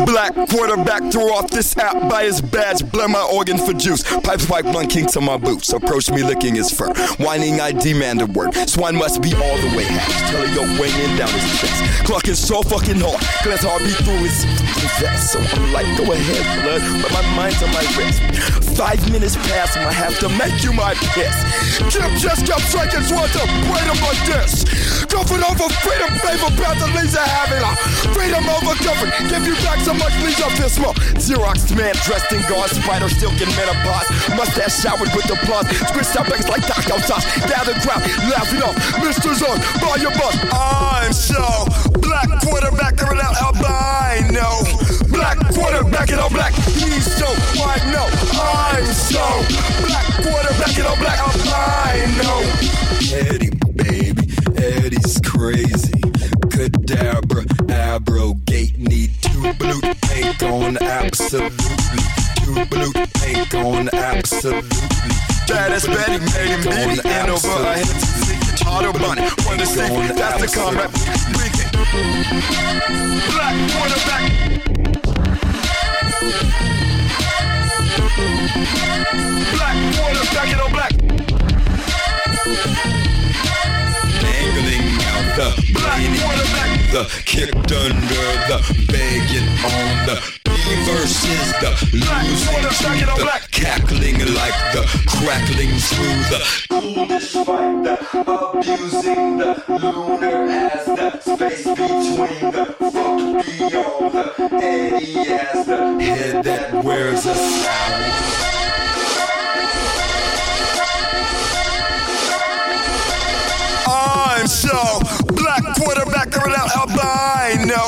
black. Quarterback threw off this hat by his badge. Blend my organ for juice. Pipes pipe blunt kinks on my boots. Approach me licking his fur. Whining, I demand a word. Swine must be all the way hatched. Tell your weighing down his chest. Clucking so fucking hard. Glance hard be through his vest. So I'm like, go ahead, blood. But my mind's on my wrist. Five minutes past, and I have to make you my piss. Jim just kept striking towards the freedom like this. Comfort over freedom, favor, about the leisure having a freedom over comfort. Give you back so much leisure, feel small. Xerox man dressed in guard, spider still and menopause. Mustache showered with the Squished out up legs like Taco Sauce. Gather crowd, laughing off. Mr. Zone, buy your bus. I'm so black quarterback, it out albino. Black quarterback, it all black. He's so white, no. I'm so black quarterback, it all black albino. Eddie is crazy. Cadabra, abrogate, need two blue on absolutely. Two blue on absolutely. That is Betty made and over her head to the toddler bunny. That's the combat. Bring it. Black quarterback. Black quarterback, black the black quarterback. The kicked under the begging on the B versus the losing to the cackling like the crackling through the foolish fight, the abusing the lunar as the space between the fuck beyond the Eddie as the head that wears a sound. I'm so quarterback without albino.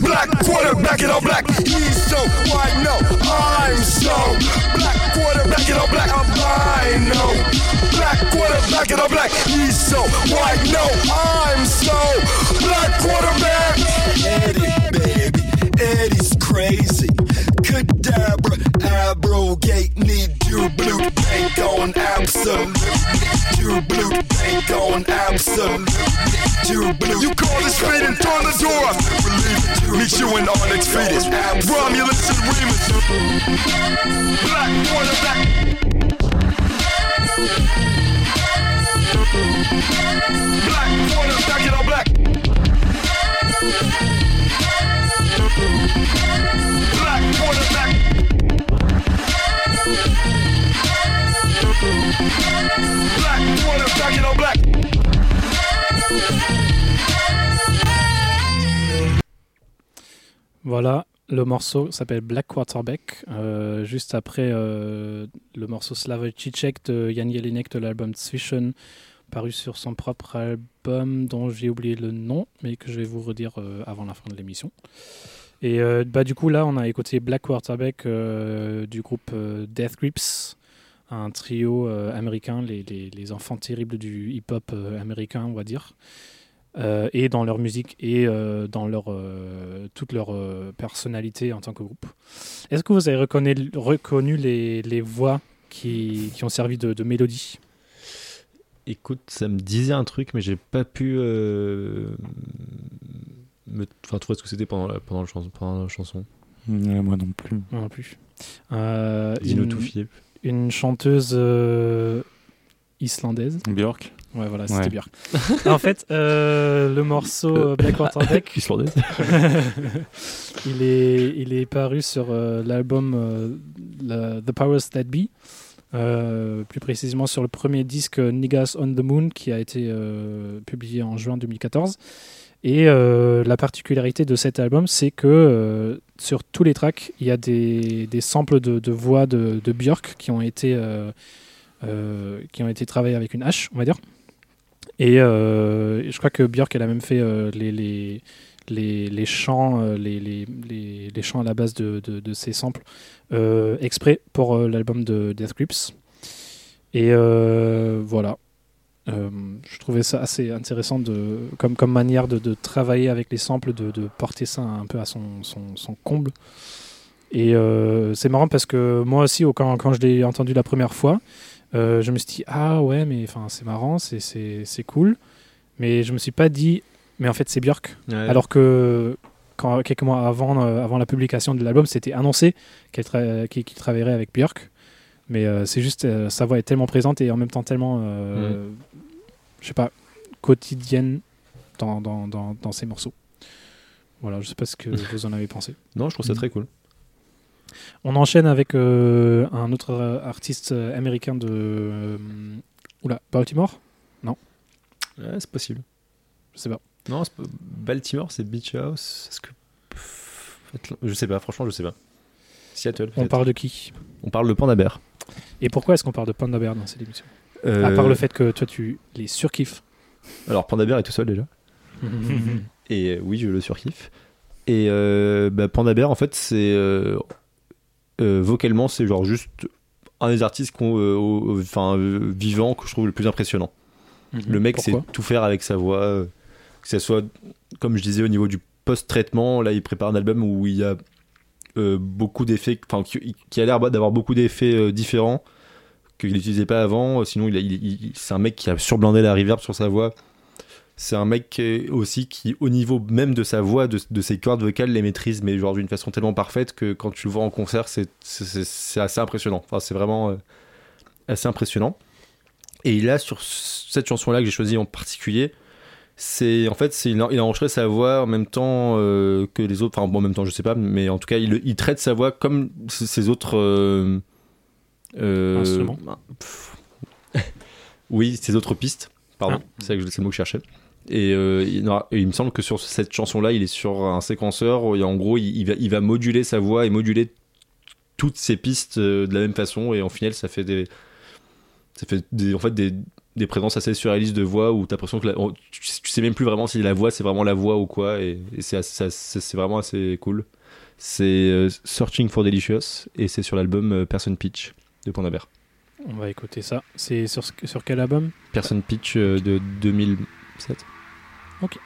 Black quarterback it all black. He's so white. No, I'm so black quarterback it all black albino. Black quarterback it all black. He's so white. No, I'm so black quarterback. Eddie, baby, Eddie's crazy. Cadabra, abrogate, need you blue bank on absolutely. You blue bank on absolutely. Your blue You call this fate and throw the door. Meet you in Onyx Fetus. Romulus and Remus. Black quarterback. Black quarterback, you know black. Black Voilà, le morceau s'appelle Black Quarterback. Euh, juste après euh, le morceau Slavoj Žižek de Jan Jelinek de l'album Zwischen, paru sur son propre album dont j'ai oublié le nom, mais que je vais vous redire euh, avant la fin de l'émission. Et bah, du coup, là, on a écouté Black Quarterback du groupe Death Grips, un trio américain, les, les- les enfants terribles du hip-hop américain, on va dire. Euh, et dans leur musique et euh, dans leur, euh, toute leur euh, personnalité en tant que groupe. Est-ce que vous avez reconnu, reconnu les, les voix qui, qui ont servi de, de mélodie? Écoute, ça me disait un truc, mais j'ai pas pu euh, me, enfin, trouver ce que c'était pendant la, pendant, le chanson, pendant la chanson. moi non plus. Moi non plus. Euh, une- tout, Philippe. Une chanteuse euh, islandaise. Björk Ouais, voilà, c'était Ouais. Björk. en fait, euh, le morceau euh, Black Quarterback. Il, est, il est paru sur euh, l'album euh, la- The Powers That Be. euh, plus précisément sur le premier disque Niggas on the Moon qui a été euh, publié en juin 2014. Et euh, la particularité de cet album, c'est que euh, sur tous les tracks, il y a des, des samples de, de voix de, de Björk qui ont été euh, euh, qui ont été travaillés avec une hache, on va dire. Et euh, je crois que Björk, elle a même fait euh, les, les, les, chants, euh, les, les, les, chants à la base de, de, ces samples exprès pour l'album de Death Grips. Et voilà. Je trouvais ça assez intéressant de, comme, comme manière de, de travailler avec les samples, de, de porter ça un peu à son, son, son comble. Et c'est marrant parce que moi aussi, au- quand, quand je l'ai entendu la première fois, euh, je me suis dit, ah ouais, mais enfin, c'est marrant, c'est- c'est c'est cool. Mais je me suis pas dit, mais en fait, c'est Björk. Ouais. Alors que quand, quelques mois avant, euh, avant la publication de l'album, c'était annoncé qu'elle tra- qu'il qu'il travaillerait avec Björk. Mais euh, c'est juste, sa voix est tellement présente et en même temps tellement, euh, je sais pas, quotidienne dans, dans, dans, dans ses morceaux. Voilà, je sais pas ce que vous en avez pensé. Non, je trouve ça Mm. très cool. On enchaîne avec euh, un autre euh, artiste euh, américain de. euh, oula, Baltimore? Non. Ouais, c'est possible. Je sais pas. Non, Baltimore, c'est Beach House. Est-ce que. Je sais pas, franchement, je sais pas. Seattle. On parle de qui? On parle de Panda Bear. Et pourquoi est-ce qu'on parle de Panda Bear dans cette émission? Euh, À part le fait que toi, tu les surkiffes. Alors, Panda Bear est tout seul déjà. Et oui, je le surkiffe. Et euh, bah, Panda Bear, en fait, c'est. euh, vocalement, c'est genre juste un des artistes qu'on, euh, au- enfin, euh, vivant que je trouve le plus impressionnant. Mhm. Le mec sait tout faire avec sa voix, euh, que ce soit, comme je disais, au niveau du post-traitement. Là, il prépare un album où il y a euh, beaucoup d'effets, enfin, qui, qui a l'air d'avoir beaucoup d'effets euh, différents qu'il n'utilisait pas avant. Sinon, il, a- il- il- c'est un mec qui a surblindé la reverb sur sa voix. C'est un mec qui- aussi qui, au niveau même de sa voix, de, de ses cordes vocales, les maîtrise, mais genre d'une façon tellement parfaite que quand tu le vois en concert, c'est, assez impressionnant. Enfin, c'est vraiment euh, assez impressionnant. Et là, sur cette chanson-là que j'ai choisie en particulier, c'est en fait, il, a, il a enregistré sa voix en même temps euh, que les autres. Enfin, bon, en même temps, je sais pas, mais en tout cas, il, il traite sa voix comme ses autres. euh, euh, Instruments. oui, ses autres pistes. Pardon, c'est, ça que je- c'est le mot que je cherchais. Et, euh, il, et il me semble que sur cette chanson-là, il est sur un séquenceur. Et en gros, il, il va, il va moduler sa voix et moduler toutes ses pistes euh, de la même façon. Et en final, ça fait des, ça fait des, en fait des, des présences assez surréalistes de voix où t'as l'impression que la- tu, tu sais même plus vraiment si la voix c'est vraiment la voix ou quoi. Et, et c'est, vraiment assez cool. C'est euh, Searching for Delicious et c'est sur l'album Person Pitch de Panda Bear. On va écouter ça. C'est sur, sur quel album? Person Pitch de 2007. Ok.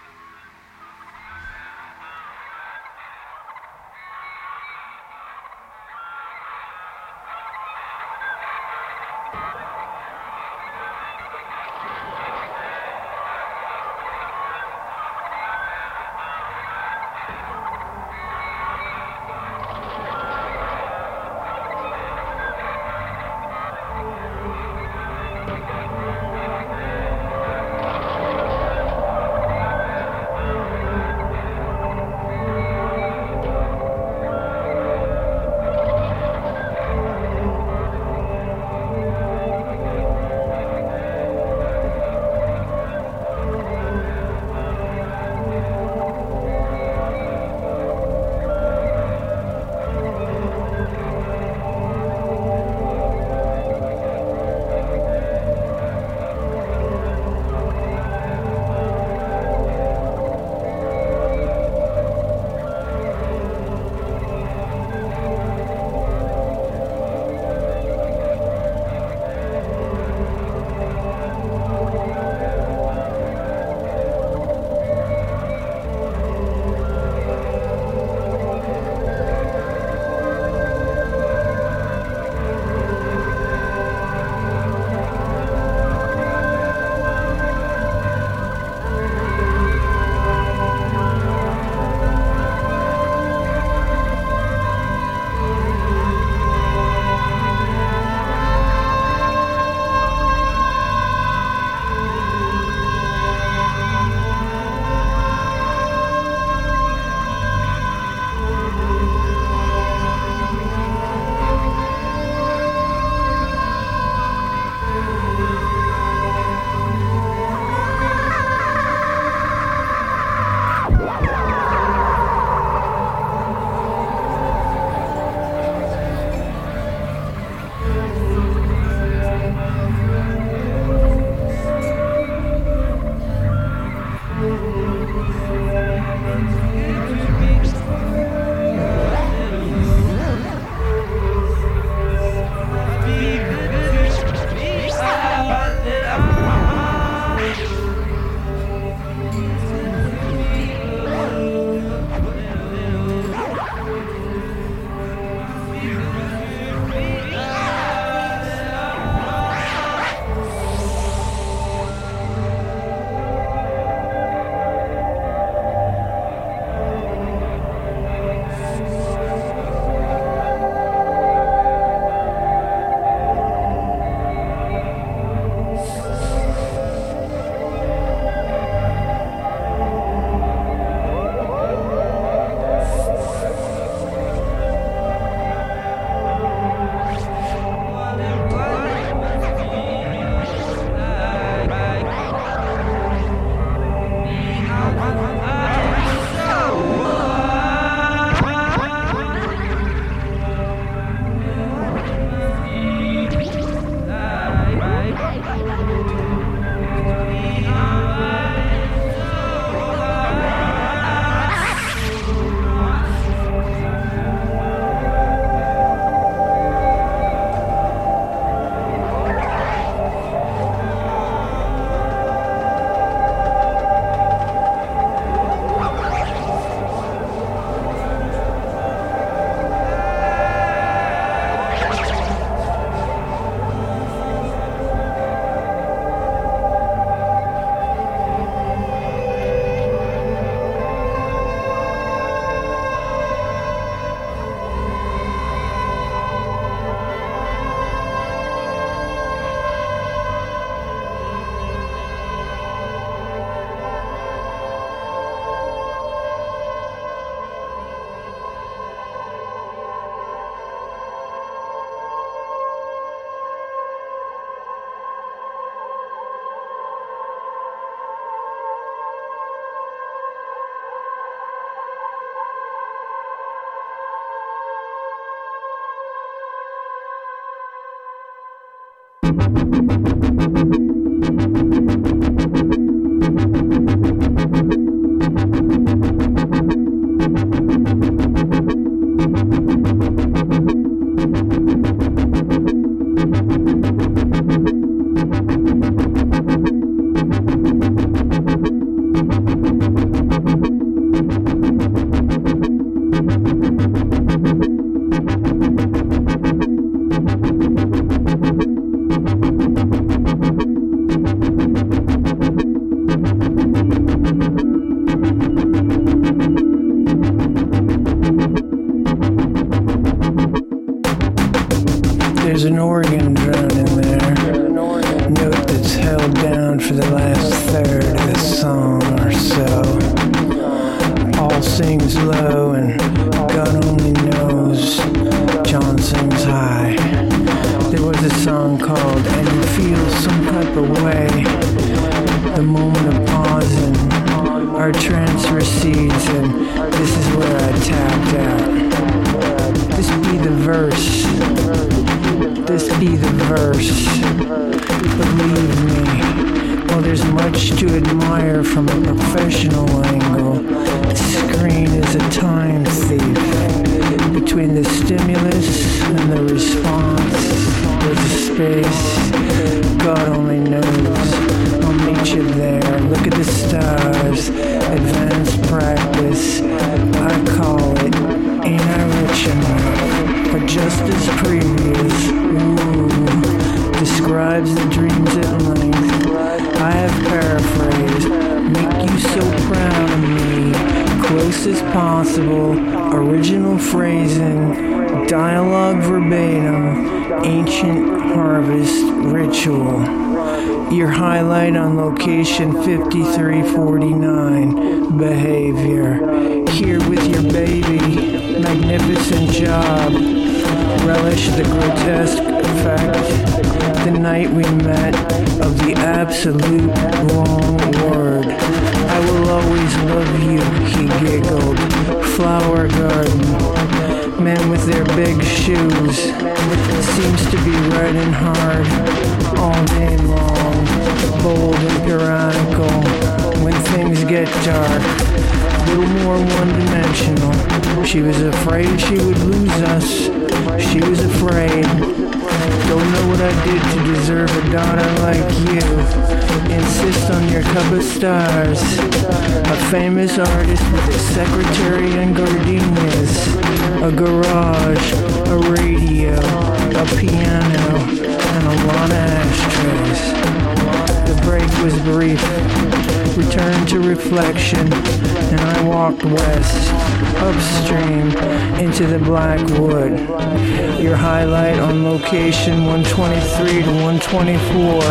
123 to 124,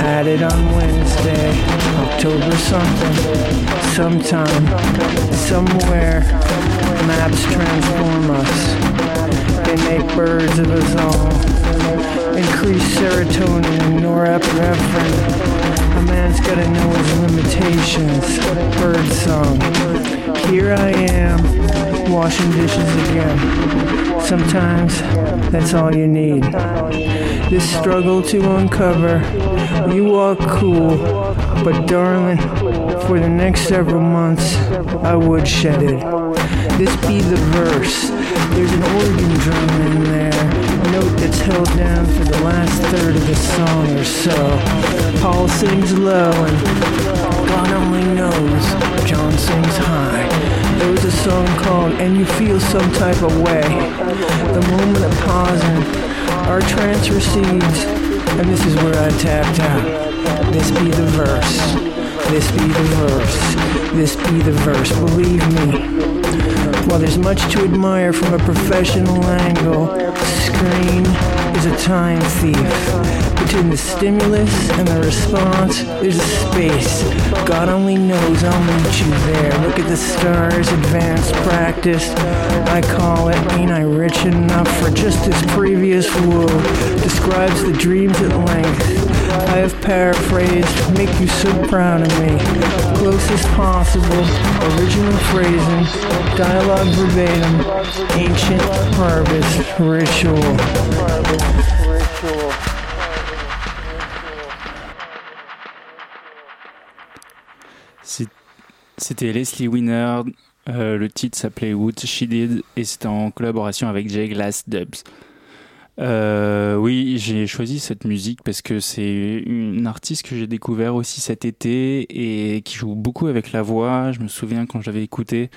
added on Wednesday, October something, sometime, somewhere. Maps transform us. They make birds of us all. Increase serotonin and norepinephrine. A man's gotta know his limitations. Bird song. Here I am, washing dishes again. Sometimes that's all you need. This struggle to uncover. You are cool, but darling, for the next several months, I would shed it. This be the verse. There's an organ drum in there. Note that's held down for the last third of the song or so. Paul sings low and God only knows John sings high. There was a song called And You Feel Some Type of Way. The moment of pausing, our trance recedes, and this is where I tapped out. This be the verse. This be the verse. This be the verse. Believe me. While there's much to admire from a professional angle, screen is a time thief. Between the stimulus and the response, there's a space. God only knows I'll meet you there. Look at the stars, advanced practice. I call it, ain't I rich enough for just this previous woe? Describes the dreams at length. I have paraphrased, make you so proud of me. Closest possible, original phrasing, dialogue C'était Leslie Winner. Euh, le titre s'appelait What She Did et c'était en collaboration avec Jay Glass Dubs. Euh, oui, j'ai choisi cette musique parce que c'est une artiste que j'ai découvert aussi cet été et qui joue beaucoup avec la voix. Je me souviens quand j'avais écouté,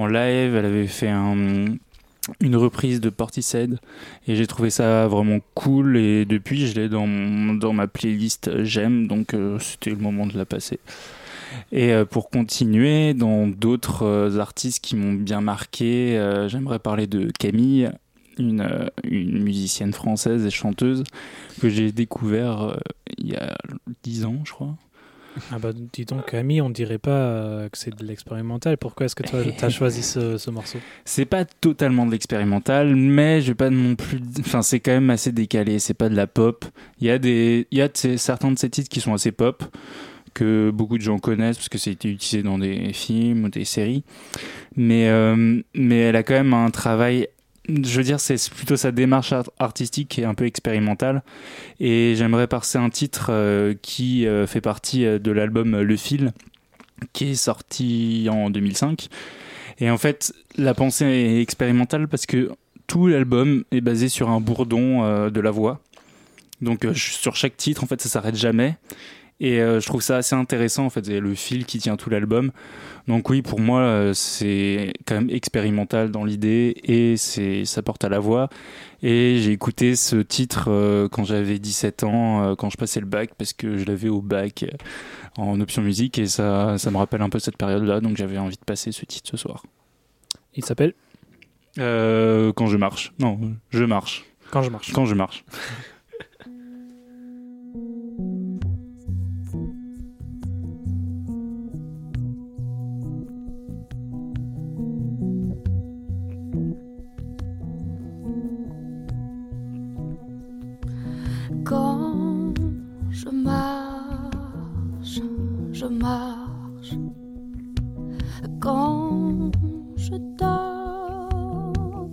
en live, elle avait fait un, une reprise de Portishead et j'ai trouvé ça vraiment cool et depuis je l'ai dans, ma playlist j'aime donc euh, c'était le moment de la passer. Et euh, pour continuer, dans d'autres euh, artistes qui m'ont bien marqué, j'aimerais parler de Camille, une, musicienne française et chanteuse que j'ai découvert il y a 10 ans, je crois. Ah bah dis donc Camille, on dirait pas euh, que c'est de l'expérimental. Pourquoi est-ce que toi t'as choisi ce, ce morceau? C'est pas totalement de l'expérimental, mais je vais pas non plus. Enfin, c'est quand même assez décalé. C'est pas de la pop. Il y a des, il y a de ces- certains de ces titres qui sont assez pop que beaucoup de gens connaissent parce que ça a été utilisé dans des films ou des séries. Mais euh, mais elle a quand même un travail. Je veux dire, c'est plutôt sa démarche art- artistique qui est un peu expérimentale. Et j'aimerais passer un titre euh, qui euh, fait partie euh, de l'album Le Fil, qui est sorti en 2005. Et en fait, la pensée est expérimentale parce que tout l'album est basé sur un bourdon de la voix. Donc sur chaque titre, en fait, ça s'arrête jamais. Et euh, je trouve ça assez intéressant, en fait, le fil qui tient tout l'album. Donc oui, pour moi, euh, c'est quand même expérimental dans l'idée et c'est ça porte à la voix. Et j'ai écouté ce titre euh, quand j'avais 17 ans, quand je passais le bac, parce que je l'avais au bac en option musique et ça, ça me rappelle un peu cette période-là, donc j'avais envie de passer ce titre ce soir. Il s'appelle? Quand je marche. Non, je marche. Quand je marche. Quand je marche. Quand je marche, je marche. Quand je dors,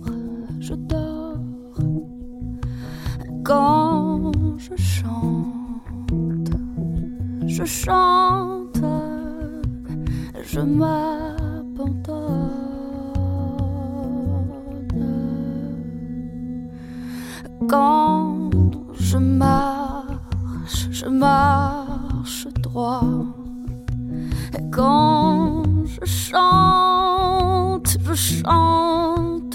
je dors. Quand je chante, je chante. Je m'abandonne. Quand je marche, je marche droit. Et quand je chante, je chante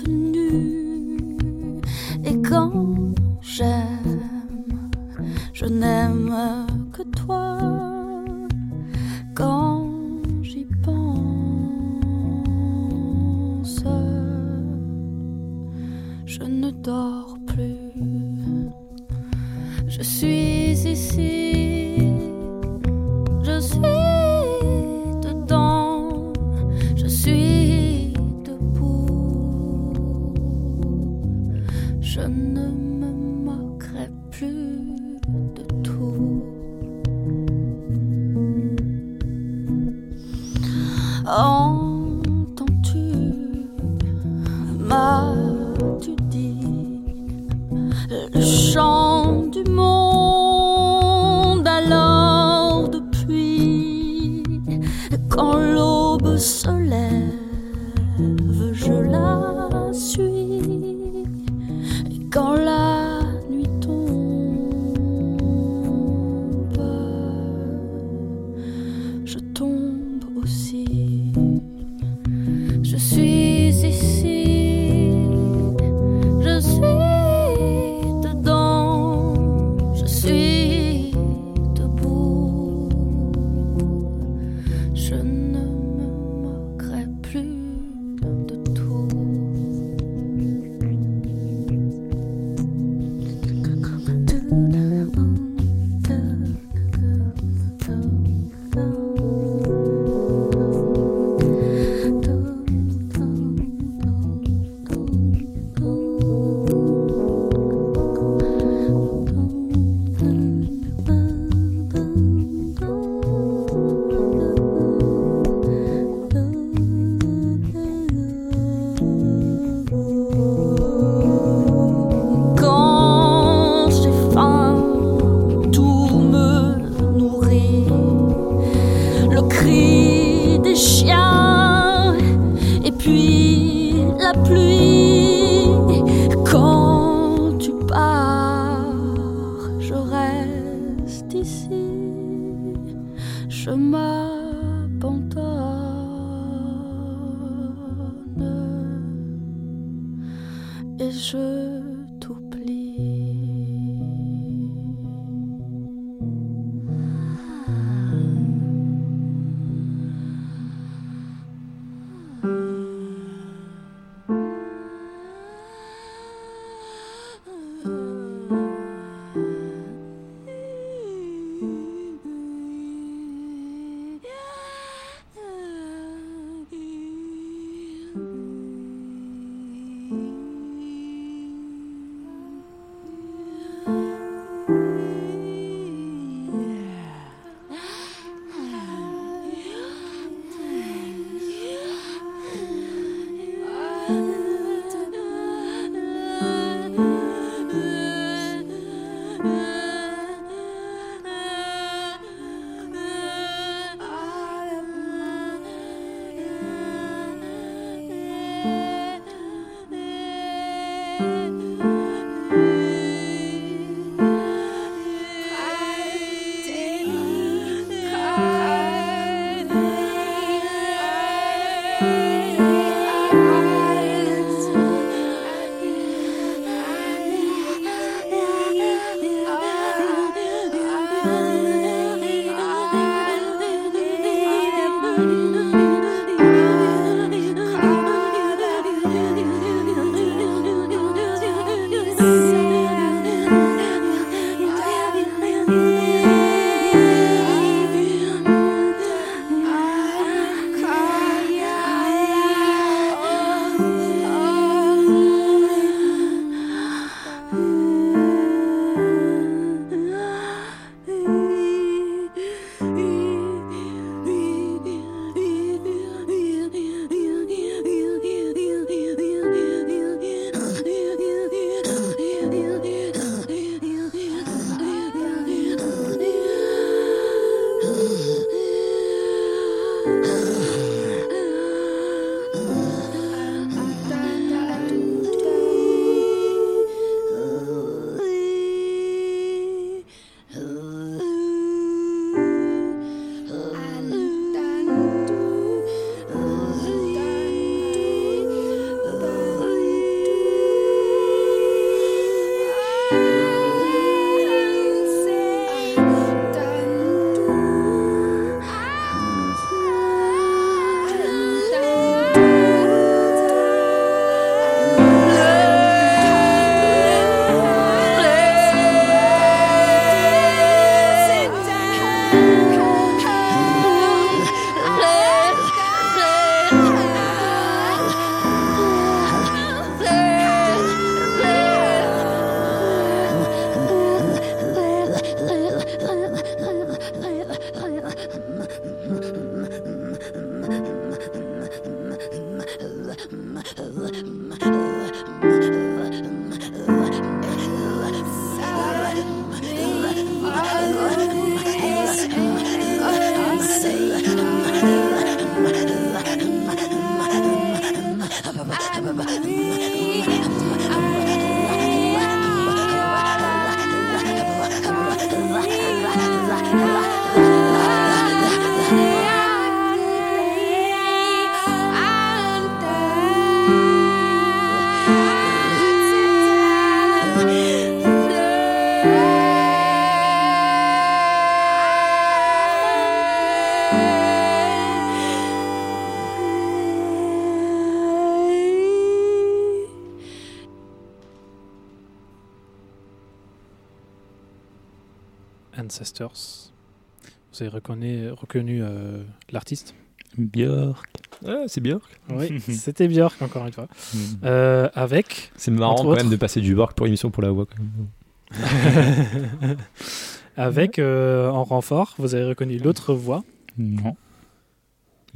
Vous avez reconnu, reconnu euh, l'artiste? Björk. C'est Björk. Oui, c'était Björk, encore une fois. Mm. Euh, avec. C'est marrant quand même de passer du Björk pour émission pour la voix. quand même. avec euh, en renfort, vous avez reconnu l'autre voix. Non.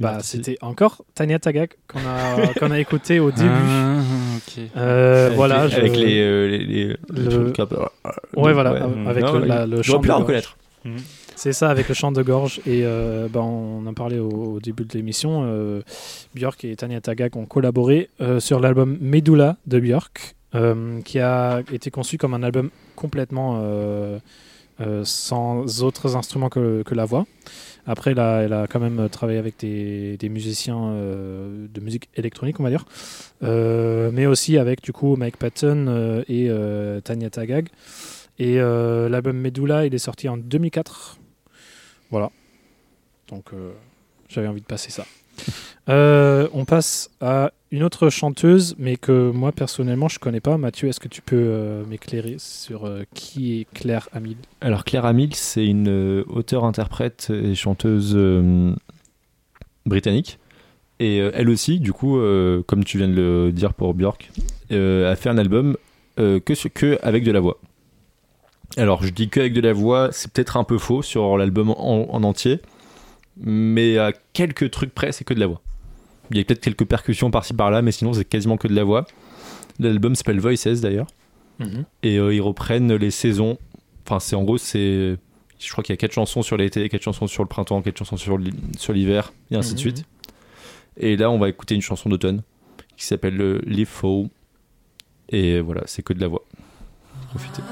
Bah, c'était encore Tania Tagak qu'on a, qu'on a écouté au début. Ah, ok. Euh, Avec voilà. les- je- avec les, euh, les- les- les le- trucs peu- Ouais, voilà, Ouais. avec Non, le, la- le J'aurais chant pu la reconnaître. Gorge. C'est ça, avec le chant de gorge. Et euh, ben, on en parlait au, début de l'émission. euh, Björk et Tanya Tagak ont collaboré euh, sur l'album Medulla de Björk, euh, qui a été conçu comme un album complètement sans autres instruments que, que la voix. Après, elle a, elle a quand même travaillé avec des, musiciens de musique électronique, on va dire. Mais aussi avec, du coup, Mike Patton et Tanya Tagag. Et euh, l'album Medulla, il est sorti en 2004. Voilà. Donc, euh, j'avais envie de passer ça. Euh, on passe à une autre chanteuse, mais que moi personnellement je connais pas. Mathieu, est-ce que tu peux euh, m'éclairer sur euh, qui est Claire Hamil Alors Claire Hamill, c'est une euh, auteure-interprète et chanteuse euh, britannique. Et euh, elle aussi, du coup, euh, comme tu viens de le dire pour Björk, euh, a fait un album euh, que, que avec de la voix. Alors je dis que avec de la voix, c'est peut-être un peu faux sur l'album en, en entier, mais à quelques trucs près, c'est que de la voix. Il y a peut-être quelques percussions par-ci par-là, mais sinon c'est quasiment que de la voix. L'album s'appelle Voices d'ailleurs. Mhm. Et euh, ils reprennent les saisons. Enfin, c'est en gros, c'est. Je crois qu'il y a quatre chansons sur l'été, quatre chansons sur le printemps, quatre chansons sur l'hi- sur l'hiver, et ainsi de Mhm. suite. Et là, on va écouter une chanson d'automne qui s'appelle euh, Leaf Fall. Et voilà, c'est que de la voix. Profitez.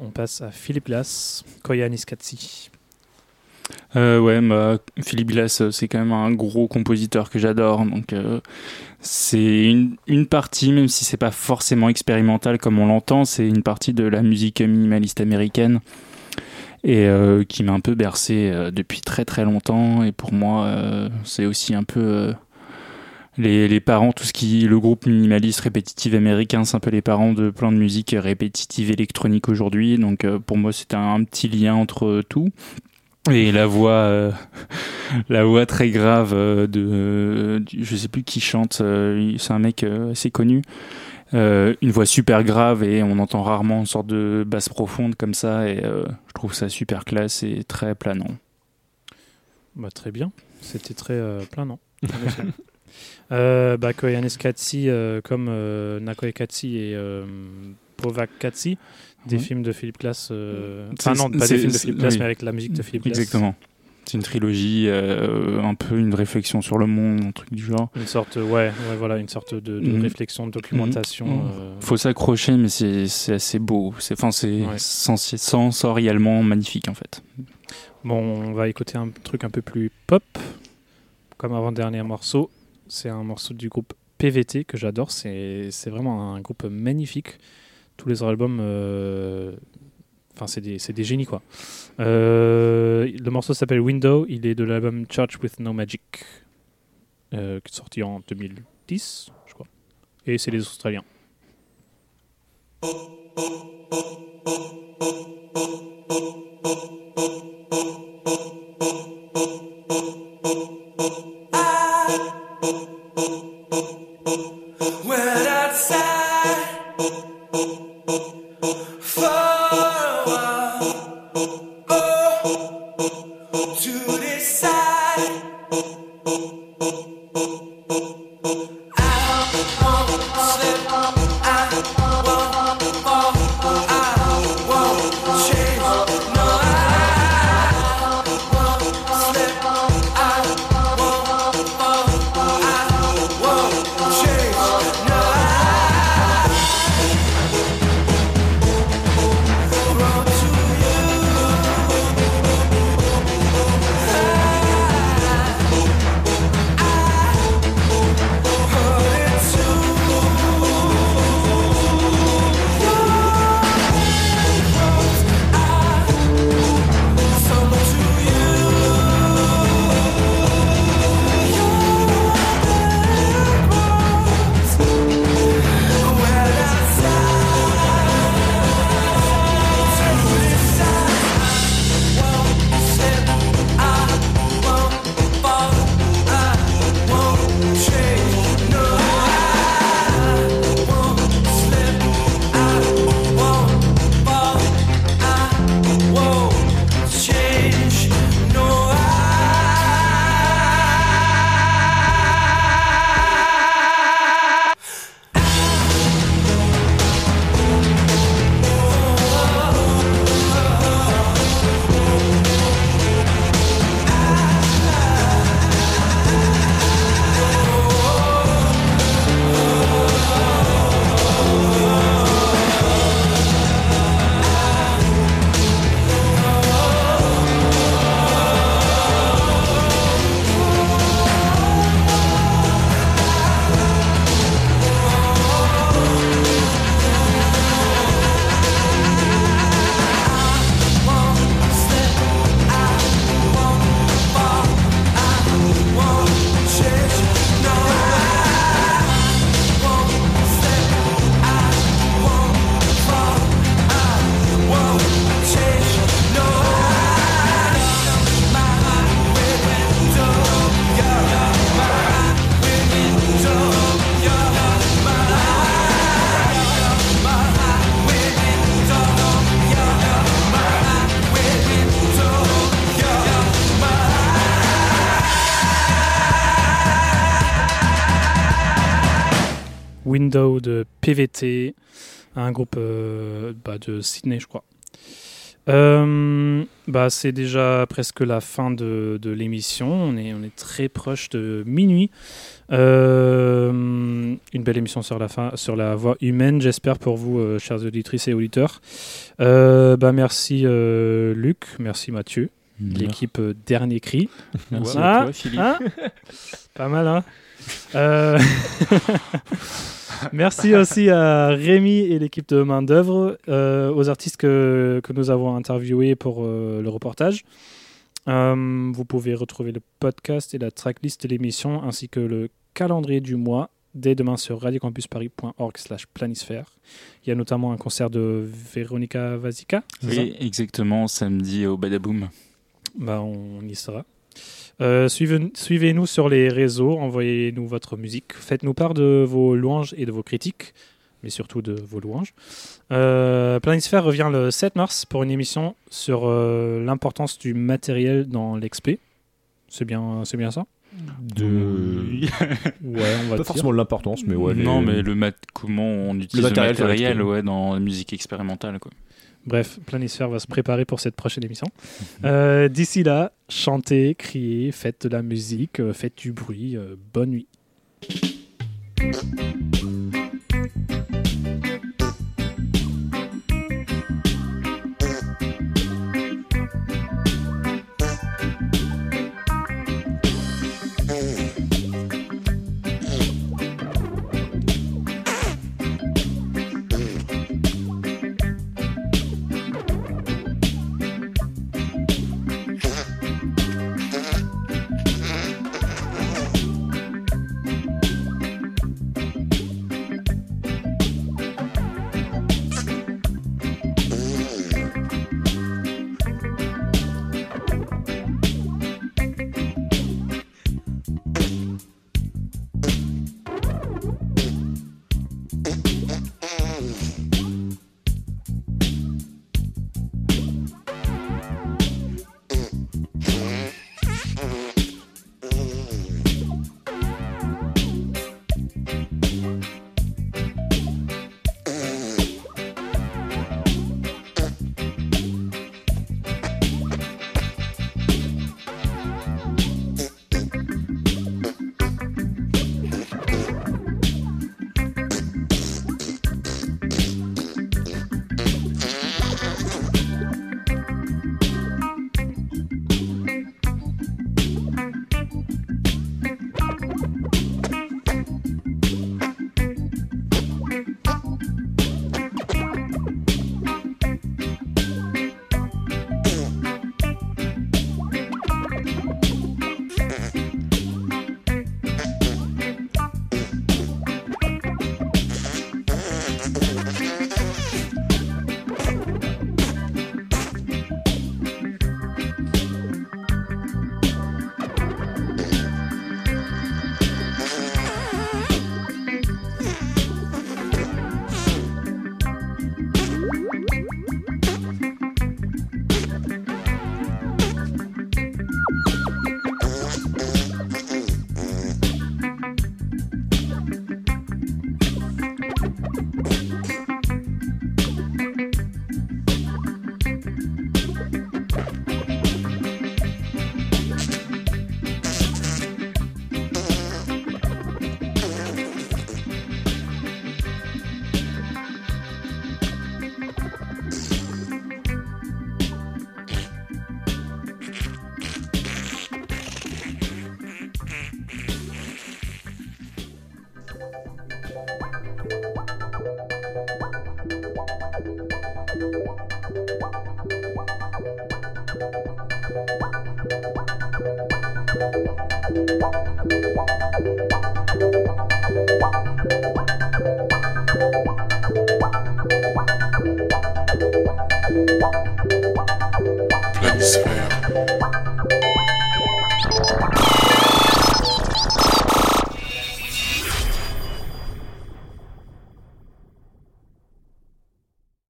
On passe à Philippe Glass, Koyanis Katsi. Euh, ouais, bah, Philippe Glass, euh, c'est quand même un gros compositeur que j'adore. Donc, euh, c'est une, partie, même si c'est pas forcément expérimental comme on l'entend, c'est une partie de la musique minimaliste américaine et qui m'a un peu bercé depuis très très longtemps. Et pour moi, c'est aussi un peu les, les parents, tout ce qui, le groupe minimaliste répétitif américain, c'est un peu les parents de plein de musique répétitive électronique aujourd'hui. Donc, euh, pour moi, c'est un, un petit lien entre tout. Et la voix, euh, la voix très grave euh, de, euh, du- je sais plus qui chante, euh, c'est un mec euh, assez connu. Euh, une voix super grave et on entend rarement une sorte de basse profonde comme ça et euh, je trouve ça super classe et très planant. Bah, très bien, c'était très euh, planant. euh, bah, Koyanis Katsi, euh, comme euh, Nakoe Katsi et euh, Povak Katsi, des Ouais. films de Philippe Glass. euh, Enfin, non, pas des films de Philippe Glass, oui. mais avec la musique de Philippe Glass. Exactement. C'est une trilogie, un peu une réflexion sur le monde, un truc du genre. Une sorte, ouais, ouais, voilà, une sorte de, de Mhm. réflexion, de documentation. Mhm. euh, Faut s'accrocher, mais c'est assez beau. C'est Ouais. sens- sensoriellement magnifique en fait. Bon, on va écouter un truc un peu plus pop, comme avant-dernier morceau. C'est un morceau du groupe PVT que j'adore. C'est vraiment un groupe magnifique. Tous les albums, euh, enfin, c'est des, génies quoi. Euh, le morceau s'appelle Window. Il est de l'album Church with No Magic, euh, sorti en 2010, je crois. Et c'est les Australiens. Went outside for oh, to decide. I won't slip, I won't fall, PVT, un groupe euh, bah, de Sydney, je crois. Euh, bah, c'est déjà presque la fin de, de l'émission. On est, on est très proche de minuit. Euh, une belle émission sur la, fin, sur la voix humaine, j'espère pour vous, euh, chers auditrices et auditeurs. Bah, merci Luc, merci Mathieu, Merci. l'équipe Dernier Cri. Merci Voilà. à toi, Philippe. Hein? Pas mal, hein? Merci aussi à Rémi et l'équipe de Main d'œuvre, euh, aux artistes que, que nous avons interviewés pour euh, le reportage. Euh, vous pouvez retrouver le podcast et la tracklist de l'émission ainsi que le calendrier du mois dès demain sur radiocampusparis.org slash planisphère. Il y a notamment un concert de Véronica ça Oui, exactement, samedi au Badaboom. bah, on y sera. Euh, suivez- Suivez-nous sur les réseaux, envoyez-nous votre musique, faites-nous part de vos louanges et de vos critiques, mais surtout de vos louanges. Euh, Planisphère revient le 7 mars pour une émission sur euh, l'importance du matériel dans l'expé. C'est bien, c'est bien ça? De... Ouais, on va Pas forcément de l'importance, mais ouais. non, les- mais le mat comment on utilise le matériel matériel, sur l'expé. ouais, dans la musique expérimentale. Quoi. Bref, Planisphère va se préparer pour cette prochaine émission. Euh, D'ici là, chantez, criez, faites de la musique, euh, faites du bruit. euh, bonne nuit.